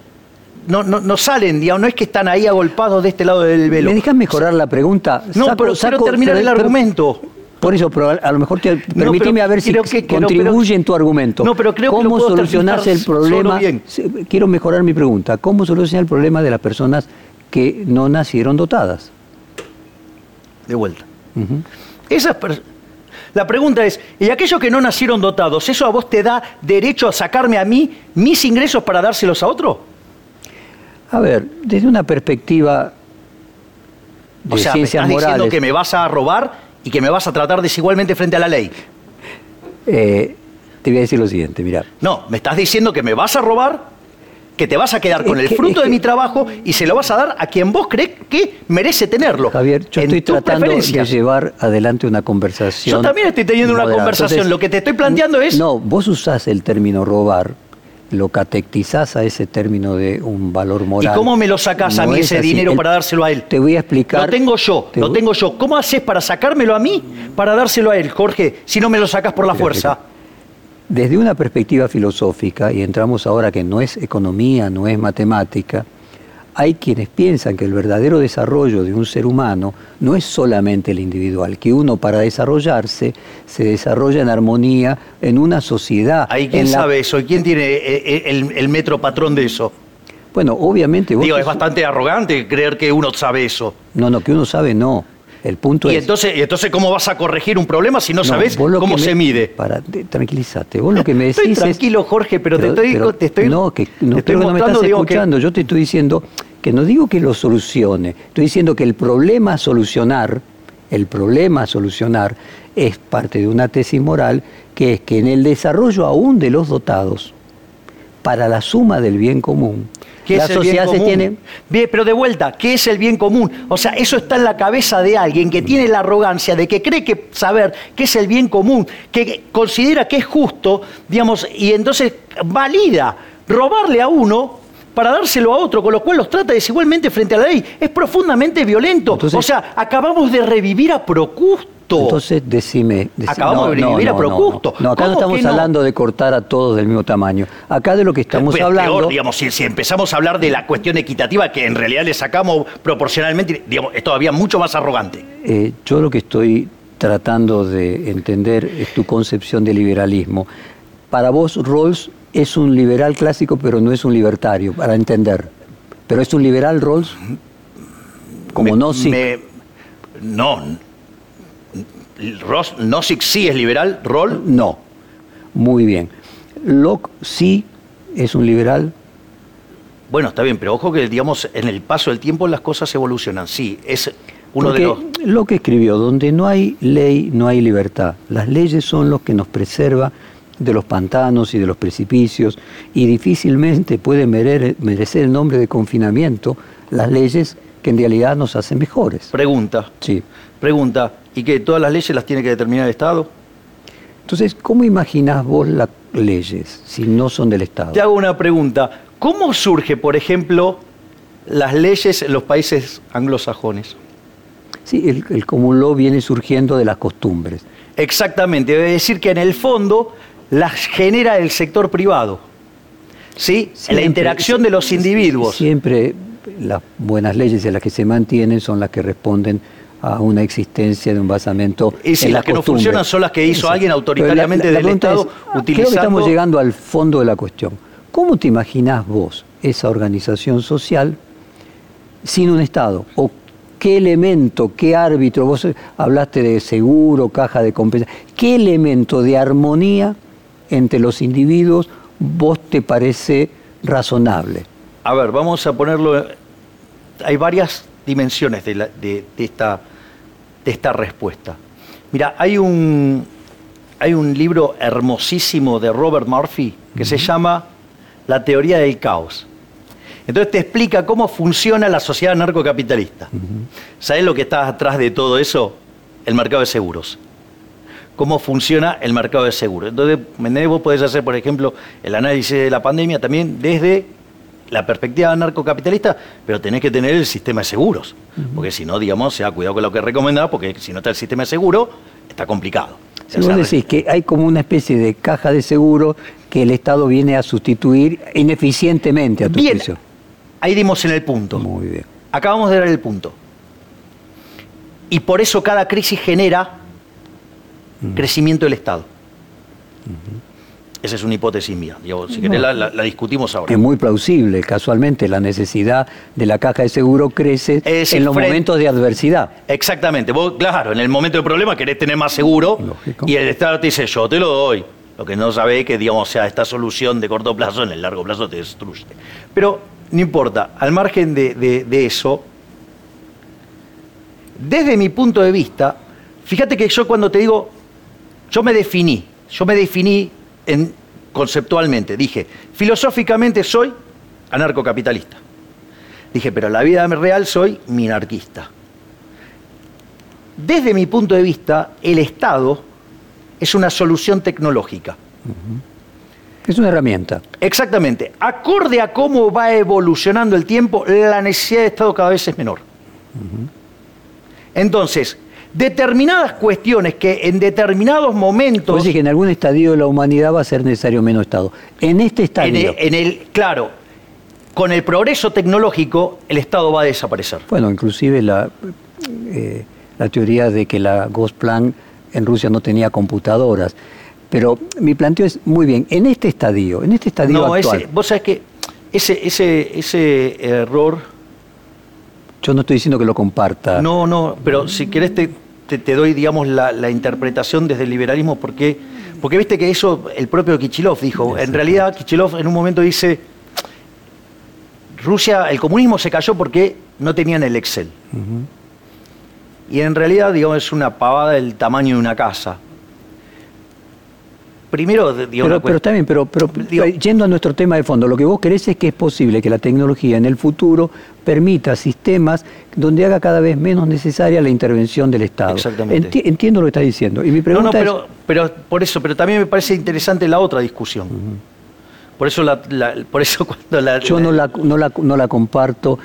no, no, no salen, digamos, no es que están ahí agolpados de este lado del velo. ¿Me dejas mejorar la pregunta? No, Saco- pero quiero terminar el argumento. Por eso, pero a, lo mejor te, No, pero a ver si que- contribuye en tu argumento. No, pero creo que ¿Cómo solucionás terminar el problema? bien. Quiero mejorar mi pregunta. ¿Cómo solucionar el problema de las personas que no nacieron dotadas? De vuelta. Ujú. Esas pers- la pregunta es, ¿y aquellos que no nacieron dotados, eso a vos te da derecho a sacarme a mí mis ingresos para dárselos a otro? A ver, desde una perspectiva de O sea, me ciencias estás diciendo que me vas a robar y que me vas a tratar desigualmente frente a la ley. eh, te voy a decir lo siguiente, mira. No, me estás diciendo que me vas a robar, que te vas a quedar con el que- fruto de que- mi trabajo y se lo vas a dar a quien vos crees que merece tenerlo. Javier, yo estoy tratando de llevar adelante una conversación. Yo también estoy teniendo una conversación. Lo que te estoy planteando es- No, vos usás el término robar, lo catequizás a ese término de un valor moral. ¿Y cómo me lo sacás a mí es ese así. dinero para dárselo a él? Te voy a explicar. Lo tengo yo, Te lo voy- tengo yo. ¿Cómo haces para sacármelo a mí para dárselo a él, Jorge, si no me lo sacas por la fuerza? Desde una perspectiva filosófica, y entramos ahora que no es economía, no es matemática, hay quienes piensan que el verdadero desarrollo de un ser humano no es solamente el individual, que uno para desarrollarse se desarrolla en armonía en una sociedad. Ahí quién la- sabe eso, y quién tiene eh, eh, el, el metro patrón de eso. Bueno, obviamente vos... Digo, es bastante arrogante creer que uno sabe eso. No, no, que uno sabe, no. El punto Y es... entonces, y entonces, ¿cómo vas a corregir un problema si no, No, sabes cómo se me- mide? Para, tranquilízate. Vos lo que me [laughs] decís Estoy es- tranquilo, Jorge, pero, te estoy, pero- te estoy- No, que no, te estoy creo que no me estás que- escuchando. Yo te estoy diciendo que no digo que lo solucione. Estoy diciendo que el problema a solucionar, el problema a solucionar, es parte de una tesis moral que es que en el desarrollo aún de los dotados, para la suma del bien común, ¿Qué la es el bien sociedad se tiene... Bien, pero de vuelta, ¿qué es el bien común? O sea, eso está en la cabeza de alguien que tiene la arrogancia de que cree que saber qué es el bien común, que considera que es justo, digamos, y entonces valida robarle a uno para dárselo a otro, con lo cual los trata desigualmente frente a la ley. Es profundamente violento. Entonces- o sea, acabamos de revivir a Procusto. Entonces decime, decime- Acabamos de revivir a Procusto. No, acá no ¿Cómo estamos hablando de cortar a todos del mismo tamaño. Acá de lo que estamos Pe- hablando... peor, digamos, si, si empezamos a hablar de la cuestión equitativa, que en realidad le sacamos proporcionalmente, digamos, es todavía mucho más arrogante. Eh, yo lo que estoy tratando de entender es tu concepción de liberalismo. Para vos, Rawls es un liberal clásico, pero no es un libertario, para entender. Pero es un liberal, Rawls, como me- no. Ross, Nozick sí es liberal, Roll. No. Muy bien. Locke sí es un liberal. Bueno, está bien, pero ojo que, digamos, en el paso del tiempo las cosas evolucionan. Sí, es uno de los. Locke escribió, donde no hay ley, no hay libertad. Las leyes son los que nos preserva de los pantanos y de los precipicios y difícilmente pueden mere- merecer el nombre de confinamiento las leyes que en realidad nos hacen mejores. Pregunta, Sí. pregunta. ¿Y que todas las leyes las tiene que determinar el Estado? Entonces, ¿cómo imaginás vos las leyes si no son del Estado? Te hago una pregunta. ¿Cómo surge, por ejemplo, las leyes en los países anglosajones? Sí, el, el común law viene surgiendo de las costumbres. Exactamente, debe decir que en el fondo las genera el sector privado. ¿Sí? la interacción de los individuos. Siempre las buenas leyes en las que se mantienen son las que responden a una existencia de un basamento. Y si en las la que no funcionan son las que hizo alguien autoritariamente Pero del Estado, es, Creo que utilizando- estamos llegando al fondo de la cuestión. ¿Cómo te imaginás vos esa organización social sin un Estado? ¿O qué elemento, qué árbitro? Vos hablaste de seguro, caja de compensación. ¿Qué elemento de armonía entre los individuos vos te parece razonable? a ver, vamos a ponerlo. Hay varias dimensiones de, la- de- de esta, de esta respuesta. Mira, hay un, hay un libro hermosísimo de Robert Murphy que se llama La teoría del caos. Entonces te explica cómo funciona la sociedad narcocapitalista. ¿Sabes lo que está atrás de todo eso? El mercado de seguros. Cómo funciona el mercado de seguros. Entonces, vos podés hacer, por ejemplo, el análisis de la pandemia también desde la perspectiva narcocapitalista, pero tenés que tener el sistema de seguros. Porque si no, digamos, sea cuidado con lo que recomendás, porque si no está el sistema de seguro, está complicado. Si vos decís que hay como una especie de caja de seguro que el Estado viene a sustituir ineficientemente a tu Bien, juicio. ahí dimos en el punto. Muy bien. Acabamos de dar el punto. Y por eso cada crisis genera crecimiento del Estado. Esa es una hipótesis mía. Digo, si querés la, la- la discutimos ahora. Es muy plausible, casualmente, la necesidad de la caja de seguro crece Es en los frente- momentos de adversidad. Exactamente. Vos, claro, en el momento de problema querés tener más seguro Lógico. y el Estado te dice, yo te lo doy. Lo que no sabe es que, digamos, sea esta solución de corto plazo, en el largo plazo te destruye. Pero no importa, al margen de, de- de eso, desde mi punto de vista, fíjate que yo cuando te digo, yo me definí, yo me definí en, conceptualmente, dije, filosóficamente soy anarcocapitalista. Dije, pero en la vida real soy minarquista. Desde mi punto de vista, el Estado es una solución tecnológica. Es una herramienta. Exactamente. Acorde a cómo va evolucionando el tiempo, la necesidad de Estado cada vez es menor. Entonces, determinadas cuestiones que en determinados momentos... Que en algún estadio de la humanidad va a ser necesario menos Estado. En este en estadio, el, en el- claro, con el progreso tecnológico, el Estado va a desaparecer. bueno, inclusive la, eh, la teoría de que la Gosplan en Rusia no tenía computadoras. Pero mi planteo es, muy bien, en este estadio, en este estadio No, actual, ese, vos sabés que ese, ese, ese error yo no estoy diciendo que lo comparta. No, no, pero si querés te, te- te doy, digamos, la, la interpretación desde el liberalismo, porque, porque viste que eso el propio Kichilov dijo. En realidad, Kichilov en un momento dice, Rusia, el comunismo se cayó porque no tenían el Excel. Y en realidad, digamos, es una pavada del tamaño de una casa. Primero, digo, Pero, pero está bien, pero, pero Digo- yendo a nuestro tema de fondo, lo que vos querés es que es posible que la tecnología en el futuro permita sistemas donde haga cada vez menos necesaria la intervención del Estado. Exactamente. Enti- entiendo lo que estás diciendo. Y mi No, pregunta no, es, pero, pero por eso, pero también me parece interesante la otra discusión. Por eso, la, la- por eso [laughs] cuando la, yo no la, no la, no la comparto.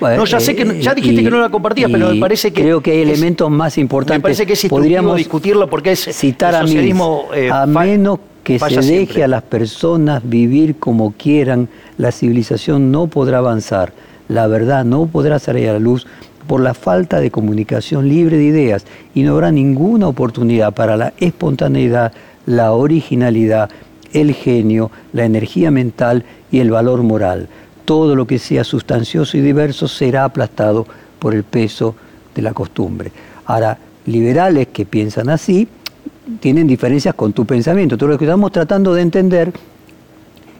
No, ya sé que ya dijiste que no la compartías, pero me parece que Creo que hay es- elementos más importantes. me parece que es Podríamos discutirlo porque es citar el a socialismo, Mises, eh, a menos que se deje siempre. a las personas vivir como quieran, la civilización no podrá avanzar. La verdad no podrá salir a la luz por la falta de comunicación libre de ideas y no habrá ninguna oportunidad para la espontaneidad, la originalidad, el genio, la energía mental y el valor moral. Todo lo que sea sustancioso y diverso será aplastado por el peso de la costumbre. Ahora, liberales que piensan así tienen diferencias con tu pensamiento. Entonces, lo que estamos tratando de entender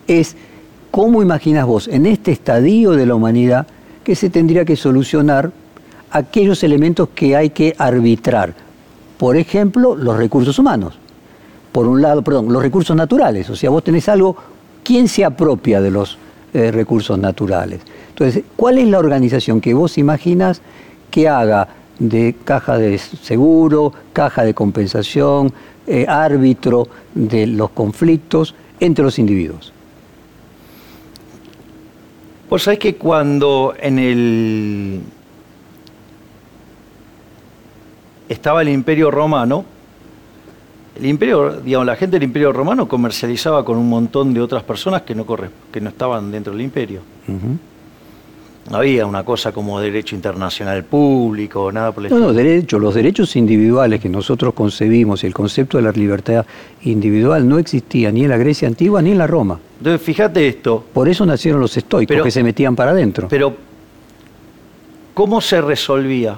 es cómo imaginas vos en este estadio de la humanidad que se tendría que solucionar aquellos elementos que hay que arbitrar. Por ejemplo, los recursos humanos. Por un lado, perdón, los recursos naturales. O sea, vos tenés algo, ¿quién se apropia de los eh, recursos naturales? Entonces, ¿cuál es la organización que vos imaginas que haga de caja de seguro, caja de compensación, eh, árbitro de los conflictos entre los individuos? Vos sabés que cuando en el. estaba el Imperio Romano, el Imperio, digamos, la gente del Imperio Romano comercializaba con un montón de otras personas que no, corre- que no estaban dentro del Imperio. No había una cosa como derecho internacional público, nada por el No, no, estilo. derechos, los derechos individuales que nosotros concebimos y el concepto de la libertad individual no existía ni en la Grecia antigua ni en la Roma. Entonces, fíjate esto, Por eso nacieron los estoicos, Pero- que se metían para adentro. pero ¿cómo se resolvía?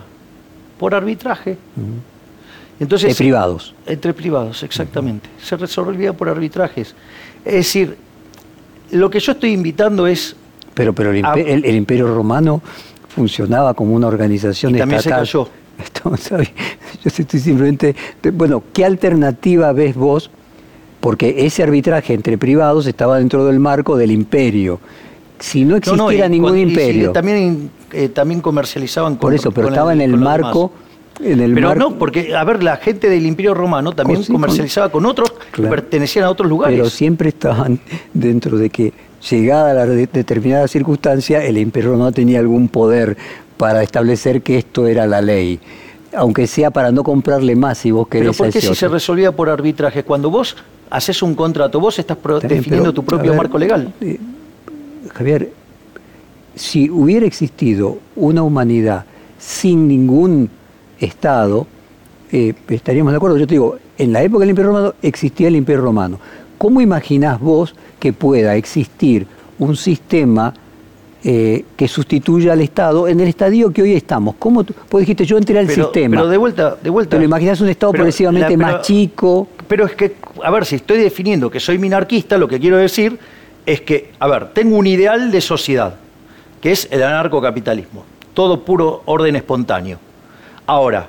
Por arbitraje. Entonces, de privados. Entre privados, exactamente. Se resolvía por arbitrajes. Es decir, lo que yo estoy invitando es, Pero, pero el, impe- el- el Imperio Romano funcionaba como una organización Y también se cayó. [laughs] Ahí. Yo estoy simplemente. Bueno, ¿qué alternativa ves vos? Porque ese arbitraje entre privados estaba dentro del marco del imperio. Si no existiera no, y ningún cuando- y sí, imperio. también, eh, también comercializaban con por eso, pero con estaba en el marco. demás. En el Pero marco- no, porque, a ver, la gente del Imperio Romano también Con- sí, con- comercializaba con, otros Claro. que pertenecían a otros lugares. Pero siempre estaban dentro de que, llegada la de- determinada circunstancia, el imperio no tenía algún poder para establecer que esto era la ley. Aunque sea para no comprarle más si vos querés Pero ¿por a qué si se otro. resolvía por arbitraje? Cuando vos haces un contrato, vos estás bien, definiendo pero, tu a propio ver, marco legal. eh, Javier, si hubiera existido una humanidad sin ningún Estado, eh, estaríamos de acuerdo. Yo te digo, en la época del Imperio Romano existía el Imperio Romano. ¿Cómo imaginás vos que pueda existir un sistema eh, que sustituya al Estado en el estadio que hoy estamos? ¿Cómo tú, vos dijiste, yo entré al Pero, sistema? pero de vuelta, de vuelta. ¿Te lo imaginás un Estado Pero progresivamente la- más pero- chico? Pero es que, a ver, si estoy definiendo que soy minarquista, lo que quiero decir es que, a ver, tengo un ideal de sociedad, que es el anarcocapitalismo, todo puro orden espontáneo. Ahora,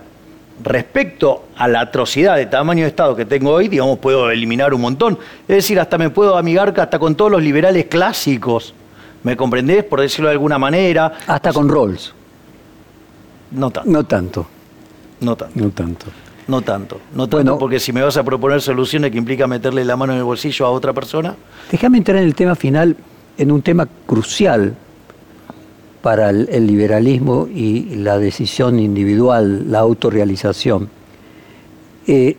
respecto a la atrocidad de tamaño de Estado que tengo hoy, digamos, puedo eliminar un montón. Es decir, hasta me puedo amigar hasta con todos los liberales clásicos. ¿Me comprendés? Por decirlo de alguna manera. Hasta con Rawls. No tanto, No tanto, no tanto. no tanto. No tanto, no tanto Bueno. porque si me vas a proponer soluciones que implica meterle la mano en el bolsillo a otra persona, Déjame entrar en el tema final, en un tema crucial para el, liberalismo y la decisión individual, la autorrealización. Eh,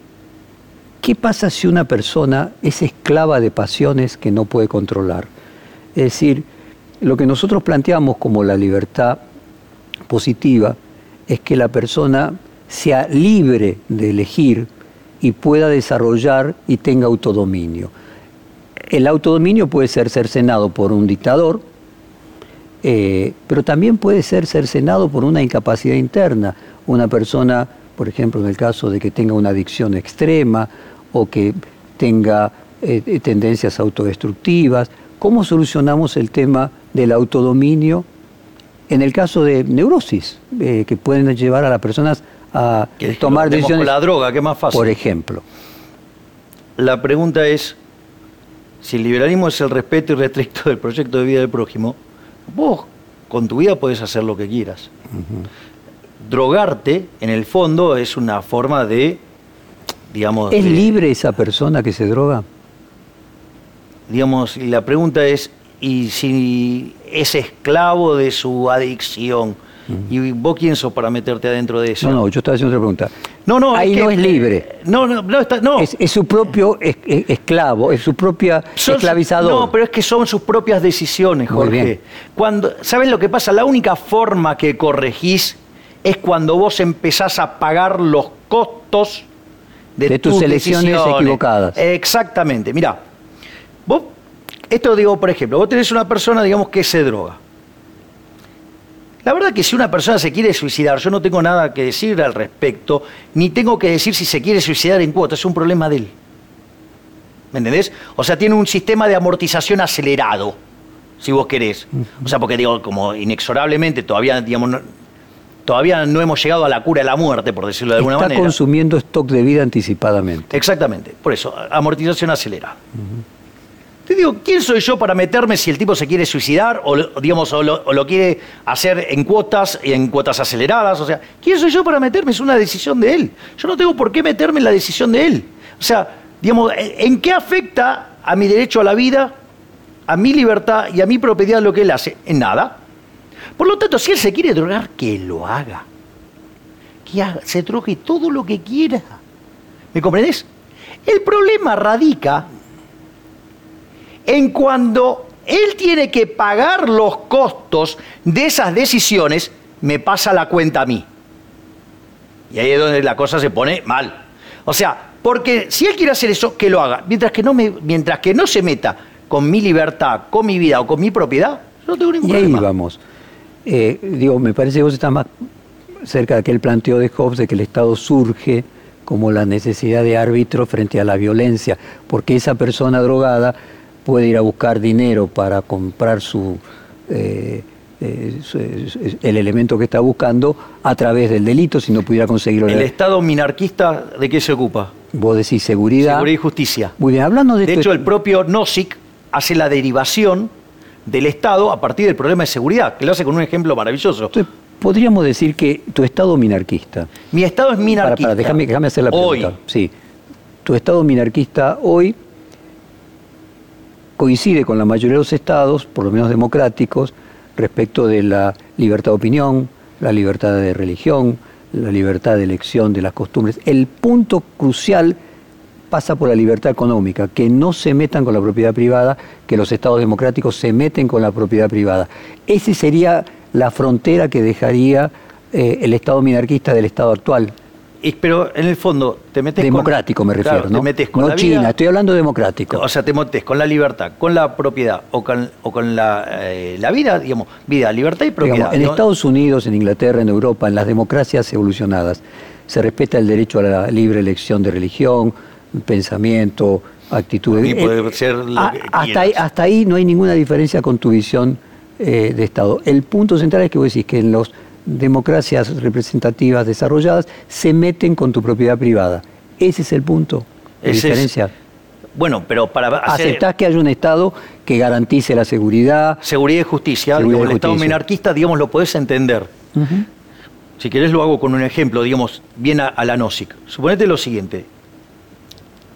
¿Qué pasa si una persona es esclava de pasiones que no puede controlar? Es decir, lo que nosotros planteamos como la libertad positiva es que la persona sea libre de elegir y pueda desarrollar y tenga autodominio. El autodominio puede ser cercenado por un dictador, eh, pero también puede ser cercenado por una incapacidad interna. Una persona, por ejemplo, en el caso de que tenga una adicción extrema o que tenga eh, eh, tendencias autodestructivas. ¿Cómo solucionamos el tema del autodominio en el caso de neurosis, eh, que pueden llevar a las personas a tomar decisiones? con la droga, que es más fácil. Por ejemplo. La pregunta es, si el liberalismo es el respeto irrestricto del proyecto de vida del prójimo, vos con tu vida podés hacer lo que quieras. Drogarte, en el fondo, es una forma de, digamos... ¿Es de- libre esa persona que se droga? Digamos, la pregunta es, ¿y si es esclavo de su adicción? ¿Y vos quién sos para meterte adentro de eso? No, no, yo estaba haciendo otra pregunta. No, no, Ahí es que- no es libre. No, no, no, está, no. Es, es su propio es- es- esclavo, es su propia Son- esclavizador. No, pero es que son sus propias decisiones, Muy Jorge. bien. Cuando, ¿Sabes lo que pasa? La única forma que corregís es cuando vos empezás a pagar los costos de, De tus elecciones decisiones. equivocadas. Exactamente. Mira, vos, esto digo, por ejemplo, vos tenés una persona, digamos, que se droga. La verdad que si una persona se quiere suicidar, yo no tengo nada que decir al respecto, ni tengo que decir si se quiere suicidar en cuotas, es un problema de él. ¿Me entendés? O sea, tiene un sistema de amortización acelerado, si vos querés. O sea, porque digo, como inexorablemente todavía, digamos, no, todavía no hemos llegado a la cura de la muerte, por decirlo de alguna Está manera. consumiendo stock de vida anticipadamente. Exactamente, por eso, amortización acelerada. Te digo, ¿quién soy yo para meterme si el tipo se quiere suicidar o, digamos, o lo, quiere hacer en cuotas y en cuotas aceleradas? O sea, ¿quién soy yo para meterme? Es una decisión de él. Yo no tengo por qué meterme en la decisión de él. O sea, digamos, ¿en qué afecta a mi derecho a la vida, a mi libertad y a mi propiedad lo que él hace? En nada. Por lo tanto, si él se quiere drogar, que lo haga. Que se drogue todo lo que quiera. ¿Me comprendés? El problema radica en cuando él tiene que pagar los costos de esas decisiones, me pasa la cuenta a mí. Y ahí es donde la cosa se pone mal. O sea, porque si él quiere hacer eso, que lo haga. Mientras que no, me, mientras que no se meta con mi libertad, con mi vida o con mi propiedad, yo no tengo ningún Y ahí problema. vamos. Eh, digo, me parece que vos estás más cerca de aquel planteo de Hobbes de que el Estado surge como la necesidad de árbitro frente a la violencia, porque esa persona drogada puede ir a buscar dinero para comprar su, eh, eh, el elemento que está buscando a través del delito si no pudiera conseguirlo. ¿El Estado minarquista de qué se ocupa? Vos decís seguridad. Seguridad y justicia. Muy bien, hablando de De hecho, el propio Nozick hace la derivación del Estado a partir del problema de seguridad, que lo hace con un ejemplo maravilloso. podríamos decir que tu Estado minarquista. Mi Estado es minarquista. Para, déjame, déjame, hacer la pregunta. Hoy. Sí. Tu Estado minarquista hoy coincide con la mayoría de los estados, por lo menos democráticos, respecto de la libertad de opinión, la libertad de religión, la libertad de elección de las costumbres. El punto crucial pasa por la libertad económica, que no se metan con la propiedad privada, que los estados democráticos se meten con la propiedad privada. Esa sería la frontera que dejaría eh, el estado minarquista del estado actual pero en el fondo te metes democrático me refiero, ¿no? Te metes con no la China, estoy hablando democrático. O sea, te metes con la libertad, con la propiedad o con, o con la, eh, la, vida, digamos, vida, libertad y propiedad. en Estados Unidos, en Inglaterra, en Europa, en las democracias evolucionadas, se respeta el derecho a la libre elección de religión, pensamiento, actitud. ser hasta, ahí, hasta ahí no hay ninguna diferencia con tu visión eh, de Estado. El punto central es que vos decís que en los democracias representativas desarrolladas se meten con tu propiedad privada. Ese es el punto de diferencia. bueno, pero para hacer... Aceptás que haya un Estado que garantice la seguridad... Seguridad y justicia. el Estado minarquista, digamos, lo podés entender. Si querés lo hago con un ejemplo, digamos, bien a, a la NOSIC. Suponete lo siguiente.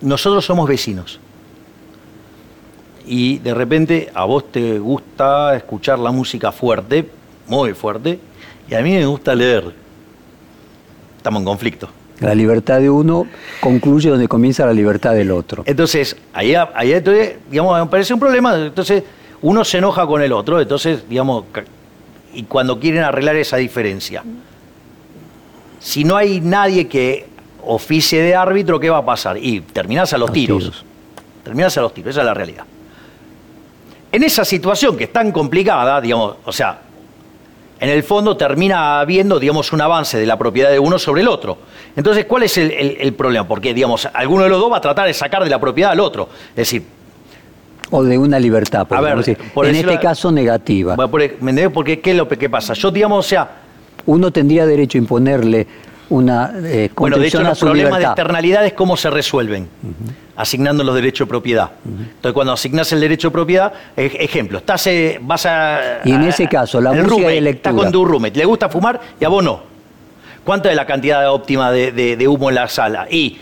Nosotros somos vecinos. Y de repente a vos te gusta escuchar la música fuerte, muy fuerte, y a mí me gusta leer. Estamos en conflicto. La libertad de uno concluye donde comienza la libertad del otro. Entonces, ahí, ahí entonces, digamos, me parece un problema. Entonces, uno se enoja con el otro, entonces, digamos, y cuando quieren arreglar esa diferencia. Si no hay nadie que oficie de árbitro, ¿qué va a pasar? Y terminás a los, tiros. tiros. Terminás a los tiros, esa es la realidad. En esa situación que es tan complicada, digamos, o sea, en el fondo termina habiendo, digamos, un avance de la propiedad de uno sobre el otro. Entonces, ¿cuál es el, problema? Porque, digamos, alguno de los dos va a tratar de sacar de la propiedad al otro. Es decir... O de una libertad, por decir. en este caso negativa. ¿Me Porque, ¿qué es lo que pasa? Yo, digamos, o sea... Uno tendría derecho a imponerle una eh, Bueno, de hecho, los problemas de externalidades, ¿cómo se resuelven? Asignando los derechos de propiedad. Entonces, cuando asignas el derecho de propiedad, ejemplo, estás, eh, vas a... Y en ese caso, la música lectura... Estás con tu roommate, le gusta fumar y a vos no. ¿Cuánta es la cantidad óptima de, humo en la sala? Y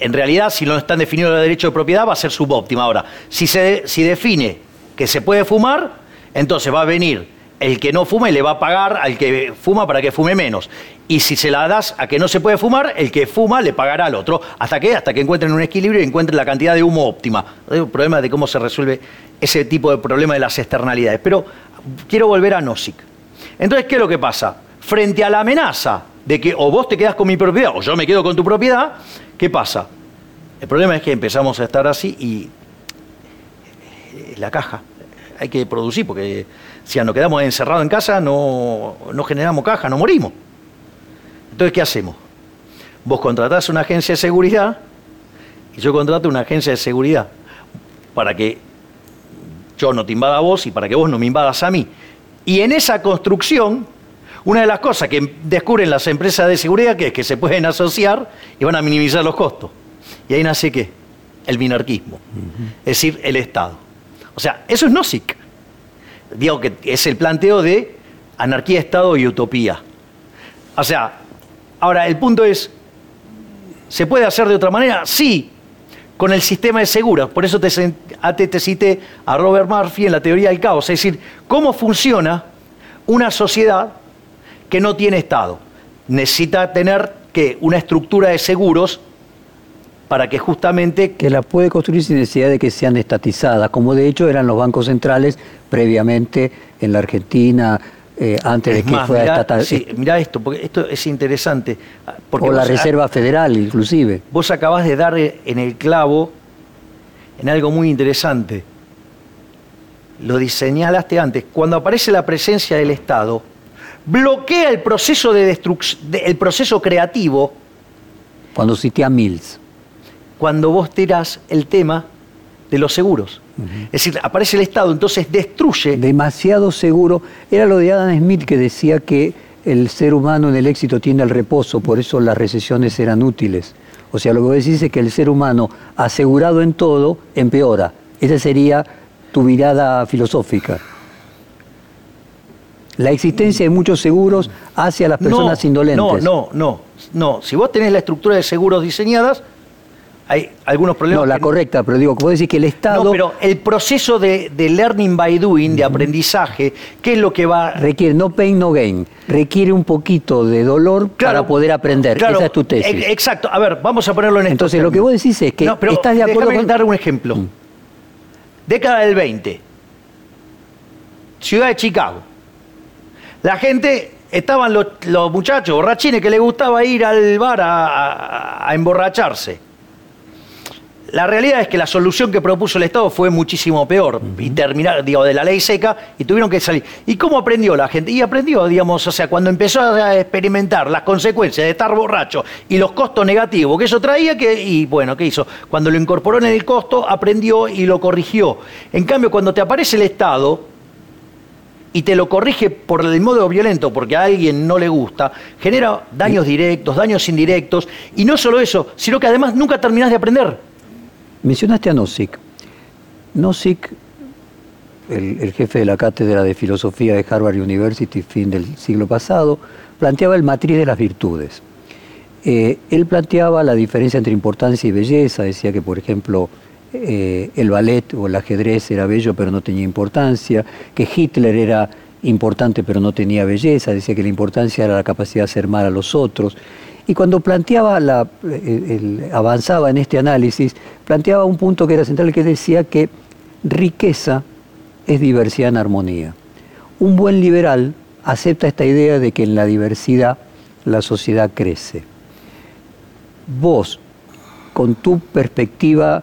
en realidad, si no están definidos los derechos de propiedad, va a ser subóptima. Ahora, si se si define que se puede fumar, entonces va a venir el que no fuma y le va a pagar al que fuma para que fume menos. Y si se la das a que no se puede fumar, el que fuma le pagará al otro. ¿Hasta qué? Hasta que encuentren un equilibrio y encuentren la cantidad de humo óptima. Un problema de cómo se resuelve ese tipo de problema de las externalidades. Pero quiero volver a Nozick. Entonces, ¿qué es lo que pasa? Frente a la amenaza de que o vos te quedas con mi propiedad o yo me quedo con tu propiedad, ¿qué pasa? El problema es que empezamos a estar así y la caja hay que producir porque si nos quedamos encerrados en casa, no, generamos caja, no morimos. Entonces, ¿qué hacemos? Vos contratás una agencia de seguridad y yo contrato una agencia de seguridad para que yo no te invada a vos y para que vos no me invadas a mí. Y en esa construcción, una de las cosas que descubren las empresas de seguridad que es que se pueden asociar y van a minimizar los costos. Y ahí nace qué? El minarquismo, es decir, el Estado. O sea, eso es NOSIC digo que es el planteo de anarquía, Estado y utopía. O sea, ahora el punto es, ¿se puede hacer de otra manera? Sí, con el sistema de seguros. Por eso te, te cité a Robert Murphy en la teoría del caos. Es decir, cómo funciona una sociedad que no tiene Estado. Necesita tener que una estructura de seguros para que justamente... Que la puede construir sin necesidad de que sean estatizadas, como de hecho eran los bancos centrales previamente en la Argentina, eh, antes de que fuera estatal. Sí, mirá esto, porque esto es interesante. Porque o la Reserva Federal, inclusive. Vos acabás de dar en el clavo en algo muy interesante. Lo diseñalaste antes. Cuando aparece la presencia del Estado, bloquea el proceso, de el proceso creativo. Cuando cité a Mills cuando vos tirás el tema de los seguros. Es decir, aparece el Estado, entonces destruye. Demasiado seguro. Era lo de Adam Smith que decía que el ser humano en el éxito tiene al reposo, por eso las recesiones eran útiles. O sea, lo que vos decís es que el ser humano asegurado en todo empeora. Esa sería tu mirada filosófica. La existencia de muchos seguros hacia las personas indolentes. No, no, no, no. Si vos tenés la estructura de seguros diseñadas, hay algunos problemas. No, la correcta, pero digo, vos decís que el Estado. No, pero el proceso de, learning by doing, de aprendizaje, ¿qué es lo que va. Requiere, no pain, no gain. Requiere un poquito de dolor para poder aprender. Esa es tu tesis. Exacto. A ver, vamos a ponerlo en esto. Entonces, lo que vos decís es que no, pero estás de acuerdo con. dar un ejemplo. Mm. Década del 20. Ciudad de Chicago. La gente, estaban los, muchachos borrachines que les gustaba ir al bar a, emborracharse. La realidad es que la solución que propuso el Estado fue muchísimo peor y terminar, digo, de la ley seca y tuvieron que salir. ¿Y cómo aprendió la gente? Y aprendió, digamos, o sea, cuando empezó a experimentar las consecuencias de estar borracho y los costos negativos que eso traía, que, y bueno, ¿qué hizo? Cuando lo incorporó en el costo, aprendió y lo corrigió. En cambio, cuando te aparece el Estado, y te lo corrige por el modo violento porque a alguien no le gusta, genera daños directos, daños indirectos, y no solo eso, sino que además nunca terminás de aprender. Mencionaste a Nozick. Nozick, el, jefe de la cátedra de filosofía de Harvard University, fin del siglo pasado, planteaba el matriz de las virtudes. Eh, él planteaba la diferencia entre importancia y belleza, decía que, por ejemplo, eh, el ballet o el ajedrez era bello pero no tenía importancia, que Hitler era importante pero no tenía belleza, decía que la importancia era la capacidad de hacer mal a los otros. Y cuando planteaba la, eh, avanzaba en este análisis, planteaba un punto que era central, que decía que riqueza es diversidad en armonía. Un buen liberal acepta esta idea de que en la diversidad la sociedad crece. Vos, con tu perspectiva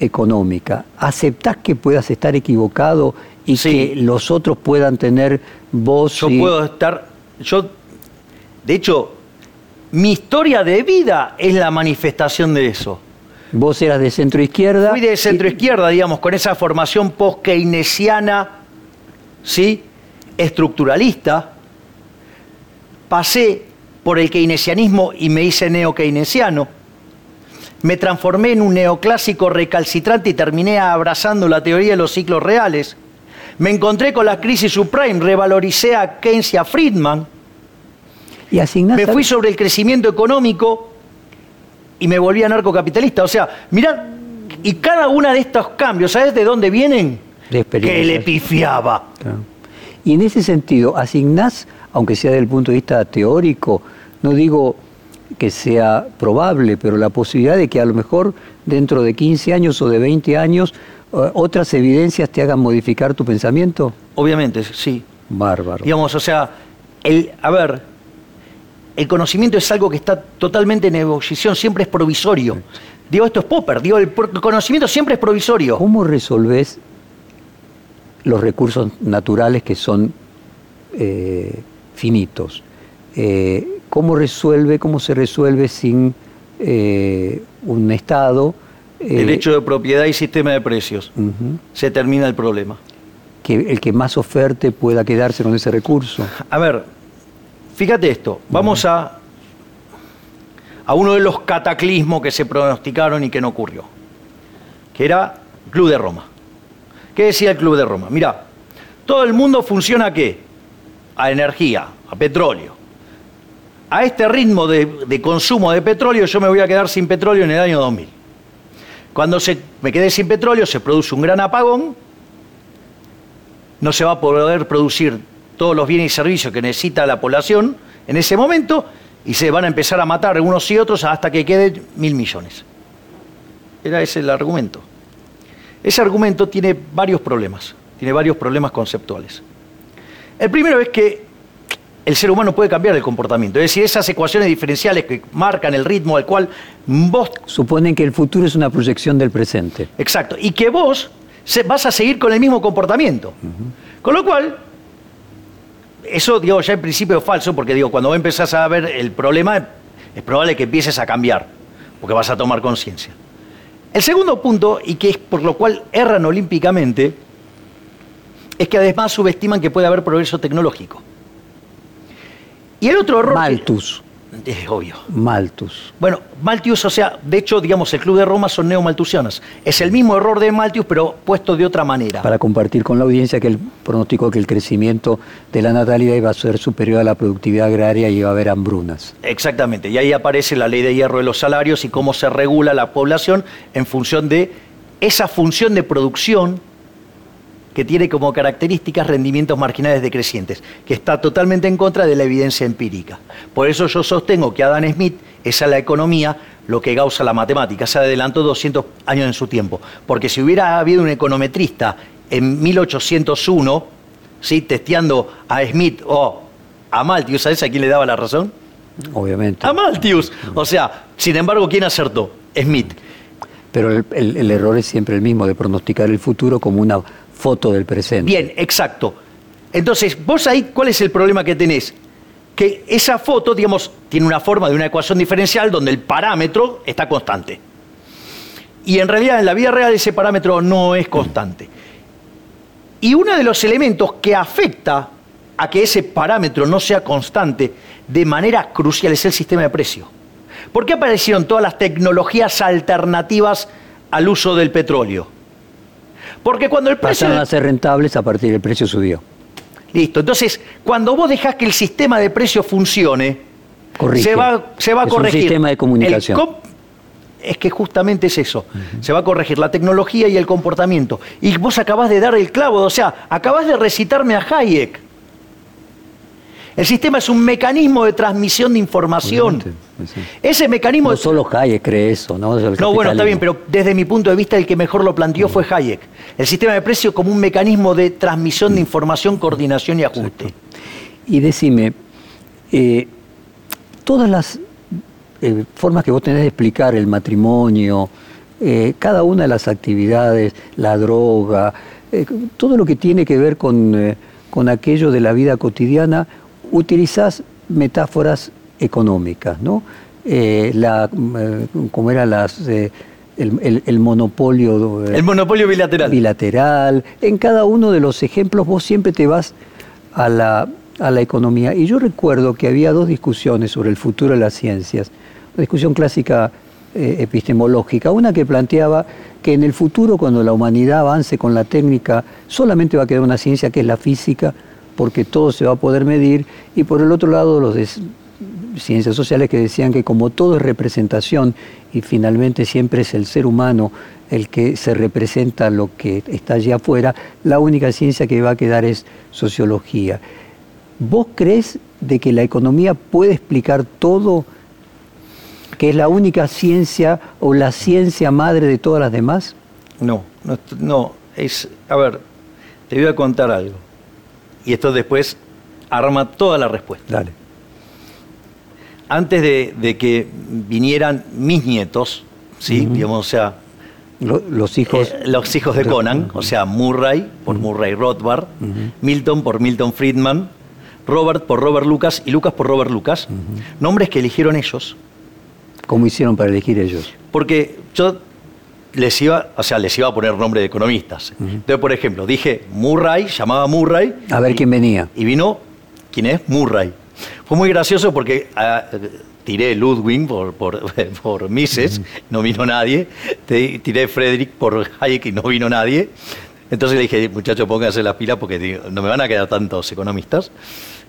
económica, ¿aceptás que puedas estar equivocado y que los otros puedan tener voz? Yo puedo estar, yo, de hecho, mi historia de vida es la manifestación de eso. Vos eras de centro izquierda. Fui de centro izquierda, digamos, con esa formación post-keynesiana, ¿sí? Estructuralista. Pasé por el keynesianismo y me hice neo-keynesiano me transformé en un neoclásico recalcitrante y terminé abrazando la teoría de los ciclos reales. Me encontré con la crisis subprime, revaloricé a Keynes y a Friedman. Y me fui sobre el crecimiento económico y me volví anarcocapitalista. O sea, mirad, y cada uno de estos cambios, ¿sabes de dónde vienen? De que le pifiaba. Y en ese sentido, asignás, aunque sea desde el punto de vista teórico, no digo que sea probable, pero la posibilidad de que a lo mejor dentro de 15 años o de 20 años eh, otras evidencias te hagan modificar tu pensamiento? Obviamente, sí. Bárbaro. Digamos, o sea, el, a ver, el conocimiento es algo que está totalmente en ebullición, siempre es provisorio. Digo, esto es Popper, digo, el conocimiento siempre es provisorio. ¿Cómo resolves los recursos naturales que son eh, finitos? Eh, ¿Cómo resuelve, cómo se resuelve sin eh, un Estado? Derecho de propiedad y sistema de precios. Se termina el problema. Que el que más oferte pueda quedarse con ese recurso. A ver, fíjate esto. Vamos a, a uno de los cataclismos que se pronosticaron y que no ocurrió. Que era Club de Roma. ¿Qué decía el Club de Roma? Mira, todo el mundo funciona a qué? A energía, a petróleo a este ritmo de, consumo de petróleo yo me voy a quedar sin petróleo en el año 2000. Cuando se, me quede sin petróleo se produce un gran apagón, no se va a poder producir todos los bienes y servicios que necesita la población en ese momento y se van a empezar a matar unos y otros hasta que queden mil millones. Era ese el argumento. Ese argumento tiene varios problemas, tiene varios problemas conceptuales. El primero es que el ser humano puede cambiar el comportamiento. Es decir, esas ecuaciones diferenciales que marcan el ritmo al cual vos... Suponen que el futuro es una proyección del presente. Exacto. Y que vos vas a seguir con el mismo comportamiento. Con lo cual, eso, digo, ya en principio es falso, porque digo, cuando vos empezás a ver el problema, es probable que empieces a cambiar, porque vas a tomar conciencia. El segundo punto, y que es por lo cual erran olímpicamente, es que además subestiman que puede haber progreso tecnológico. Y el otro error... Malthus. Es obvio. Malthus. Bueno, Malthus, o sea, de hecho, digamos, el Club de Roma son neomalthusianos. Es el mismo error de Malthus, pero puesto de otra manera. Para compartir con la audiencia que él pronosticó que el crecimiento de la natalidad iba a ser superior a la productividad agraria y iba a haber hambrunas. Exactamente, y ahí aparece la ley de hierro de los salarios y cómo se regula la población en función de esa función de producción que tiene como características rendimientos marginales decrecientes, que está totalmente en contra de la evidencia empírica. Por eso yo sostengo que Adam Smith es a la economía lo que Gauss a la matemática, se adelantó 200 años en su tiempo, porque si hubiera habido un econometrista en 1801, ¿sí? testeando a Smith o a Malthus, ¿sabes a quién le daba la razón? Obviamente. A Malthus. O sea, sin embargo, ¿quién acertó? Smith. Pero el, el error es siempre el mismo, de pronosticar el futuro como una foto del presente. Bien, exacto. Entonces, vos ahí, ¿cuál es el problema que tenés? Que esa foto, digamos, tiene una forma de una ecuación diferencial donde el parámetro está constante. Y en realidad en la vida real ese parámetro no es constante. Y uno de los elementos que afecta a que ese parámetro no sea constante de manera crucial es el sistema de precio. ¿Por qué aparecieron todas las tecnologías alternativas al uso del petróleo? Porque cuando el precio... Pasaron a ser rentables a partir del precio subió. Listo. Entonces, cuando vos dejás que el sistema de precios funcione, se va, se va a es corregir. Un sistema de comunicación. Es que justamente es eso. Se va a corregir la tecnología y el comportamiento. Y vos acabás de dar el clavo, o sea, acabás de recitarme a Hayek. El sistema es un mecanismo de transmisión de información. Ese mecanismo. No solo Hayek cree eso, ¿no? No, bueno, está bien, pero desde mi punto de vista, el que mejor lo planteó fue Hayek. El sistema de precio como un mecanismo de transmisión de información, coordinación y ajuste. Y decime, eh, todas las eh, formas que vos tenés de explicar el matrimonio, eh, cada una de las actividades, la droga, todo lo que tiene que ver con, con aquello de la vida cotidiana, utilizás metáforas económicas, ¿no? Eh, la, eh, como era las, eh, el, monopolio... el monopolio bilateral. Bilateral. En cada uno de los ejemplos vos siempre te vas a la, a la economía. Y yo recuerdo que había dos discusiones sobre el futuro de las ciencias. Una discusión clásica epistemológica. Una que planteaba que en el futuro, cuando la humanidad avance con la técnica, solamente va a quedar una ciencia que es la física, porque todo se va a poder medir, y por el otro lado los de ciencias sociales que decían que como todo es representación y finalmente siempre es el ser humano el que se representa lo que está allí afuera, la única ciencia que va a quedar es sociología. ¿Vos crees de que la economía puede explicar todo, que es la única ciencia o la ciencia madre de todas las demás? No, no, no es, a ver, te voy a contar algo y esto después arma toda la respuesta. Dale. Antes de, que vinieran mis nietos, ¿sí? Digamos, o sea. los hijos. Eh, los hijos de Conan, o sea, Murray por Murray Rothbard, Milton por Milton Friedman, Robert por Robert Lucas y Lucas por Robert Lucas. Nombres que eligieron ellos. ¿Cómo hicieron para elegir ellos? Porque yo les iba, o sea, les iba a poner nombre de economistas. Entonces, por ejemplo, dije Murray, llamaba Murray. A ver quién venía. Y vino, ¿quién es? Murray. Fue muy gracioso porque ah, tiré Ludwig por, por, [laughs] Mises, no vino nadie. Tiré Frederick por Hayek y no vino nadie. Entonces le dije, muchachos, pónganse las pilas porque no me van a quedar tantos economistas.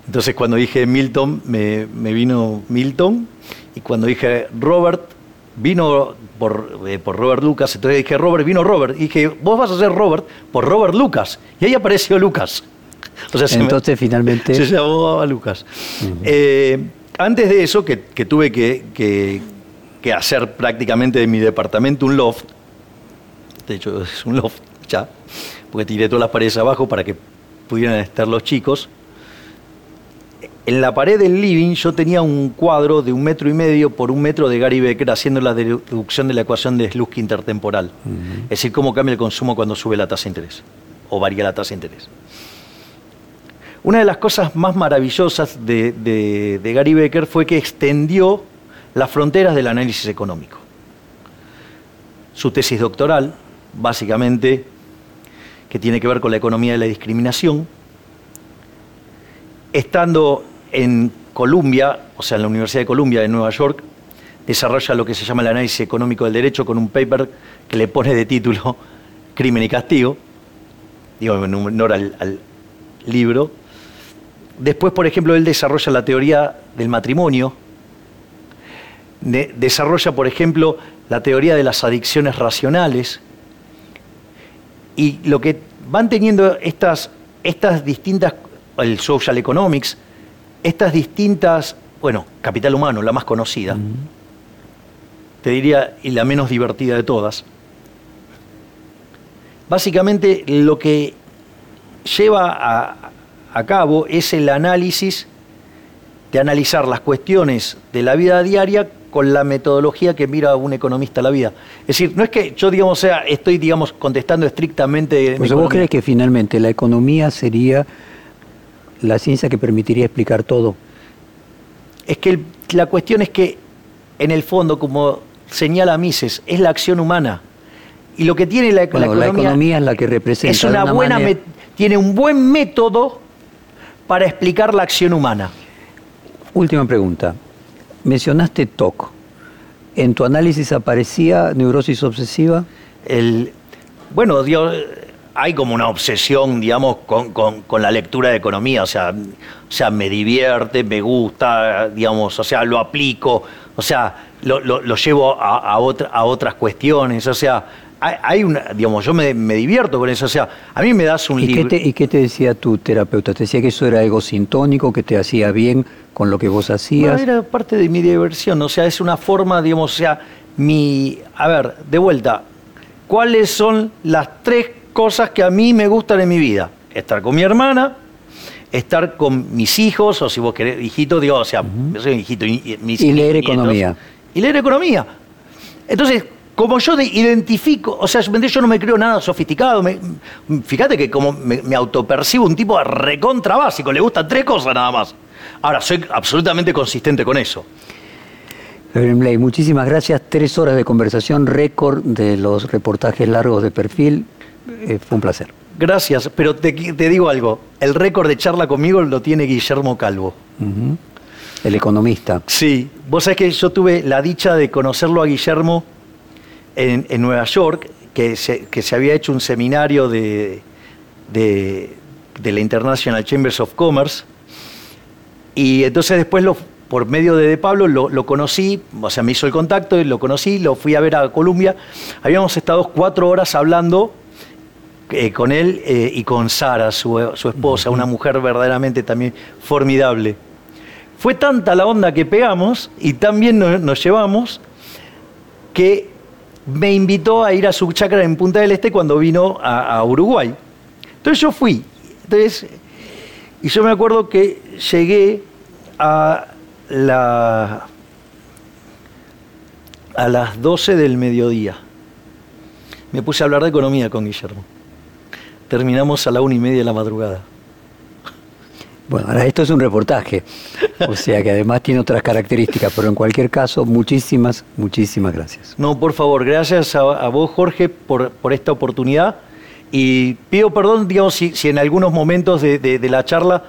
Entonces cuando dije Milton, me, me vino Milton. Y cuando dije Robert, vino por, eh, por, Robert Lucas, entonces dije, Robert, vino Robert, y dije, vos vas a ser Robert por Robert Lucas, y ahí apareció Lucas. [laughs] O sea, entonces finalmente... [laughs] Se llamó a Lucas. Eh, antes de eso, que, tuve que, que, hacer prácticamente de mi departamento un loft, de hecho [laughs] es un loft ya, porque tiré todas las paredes abajo para que pudieran estar los chicos, en la pared del living yo tenía un cuadro de un metro y medio por un metro de Gary Becker haciendo la deducción de la ecuación de Slutsky intertemporal. Es decir, cómo cambia el consumo cuando sube la tasa de interés o varía la tasa de interés. Una de las cosas más maravillosas de, Gary Becker fue que extendió las fronteras del análisis económico. su tesis doctoral, básicamente, que tiene que ver con la economía de la discriminación. Estando en Columbia, o sea, en la Universidad de Columbia de Nueva York, desarrolla lo que se llama el análisis económico del derecho con un paper que le pone de título [laughs] Crimen y Castigo, digo, en honor al, libro. Después, por ejemplo, él desarrolla la teoría del matrimonio, de- desarrolla, por ejemplo, la teoría de las adicciones racionales, y lo que van teniendo estas distintas, el social economics, estas distintas, bueno, capital humano, la más conocida, te diría, y la menos divertida de todas. Básicamente lo que lleva a, a cabo es el análisis de analizar las cuestiones de la vida diaria con la metodología que mira un economista la vida. Es decir, no es que yo, digamos, sea, estoy, digamos, contestando estrictamente... Pues vos crees que finalmente la economía sería la ciencia que permitiría explicar todo. Es que el- la cuestión es que, en el fondo, como señala Mises, es la acción humana. Y lo que tiene la, Bueno, la economía es la que representa es una una buena manera- tiene un buen método para explicar la acción humana. Última pregunta. Mencionaste TOC. ¿En tu análisis aparecía neurosis obsesiva? El, bueno, digo, hay como una obsesión, digamos, con, con- con la lectura de economía. O sea, o sea, me divierte, me gusta, digamos, o sea, lo aplico, o sea, lo, lo- lo llevo a, a otra- a otras cuestiones. O sea, hay, hay una, digamos, yo me, me divierto con eso. O sea, a mí me das un ¿Y qué, libro. ¿Y qué te decía tu terapeuta? ¿Te decía que eso era ego sintónico, que te hacía bien con lo que vos No, hacías? era parte de mi diversión, o sea, es una forma, digamos, o sea, mi... A ver, de vuelta, ¿cuáles son las tres cosas que a mí me gustan en mi vida? Estar con mi hermana, estar con mis hijos, o si vos querés, hijito, digo, o sea, yo soy un hijito, y, y mis Y leer nietos, economía. Y leer economía. Entonces, como yo de- identifico, o sea, yo no me creo nada sofisticado, me- fíjate que como me, me autopercibo un tipo recontra básico, le gustan tres cosas nada más. Ahora, soy absolutamente consistente con eso. Blay, muchísimas gracias. Tres horas de conversación, récord de los reportajes largos de perfil. Eh, fue un placer. Gracias, pero te, te digo algo, el récord de charla conmigo lo tiene Guillermo Calvo. El economista. Sí, vos sabés que yo tuve la dicha de conocerlo a Guillermo en, en Nueva York, que se, que se había hecho un seminario de, de, de la International Chambers of Commerce, y entonces después lo, por medio de De Pablo lo, lo conocí, o sea, me hizo el contacto y lo conocí, lo fui a ver a Colombia. Habíamos estado cuatro horas hablando eh, con él eh, y con Sara, su, su esposa, una mujer verdaderamente también formidable. Fue tanta la onda que pegamos y tan bien nos, nos llevamos que me invitó a ir a su chacra en Punta del Este cuando vino a, a Uruguay. Entonces yo fui. Entonces, y yo me acuerdo que llegué a la a las 12 del mediodía. Me puse a hablar de economía con Guillermo. Terminamos a la una y media de la madrugada. Bueno, ahora esto es un reportaje, o sea que además tiene otras características, pero en cualquier caso, muchísimas, muchísimas gracias. No, por favor, gracias a, a vos, Jorge, por, por esta oportunidad. Y pido perdón, digamos, si, si en algunos momentos de, de- de la charla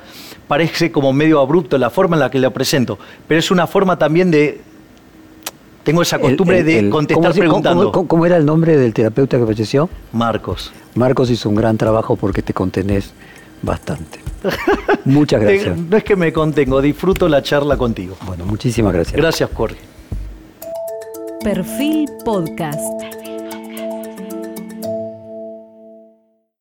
parece como medio abrupto la forma en la que la presento, pero es una forma también de... Tengo esa costumbre El- el- de contestar ¿cómo se- cómo- preguntando. cómo- cómo era el nombre del terapeuta que falleció? Marcos. Marcos hizo un gran trabajo porque te contenés bastante. [laughs] Muchas Te- gracias. no es que me contengo, disfruto la charla contigo. Bueno, muchísimas gracias. Gracias, Jorge. Perfil Podcast.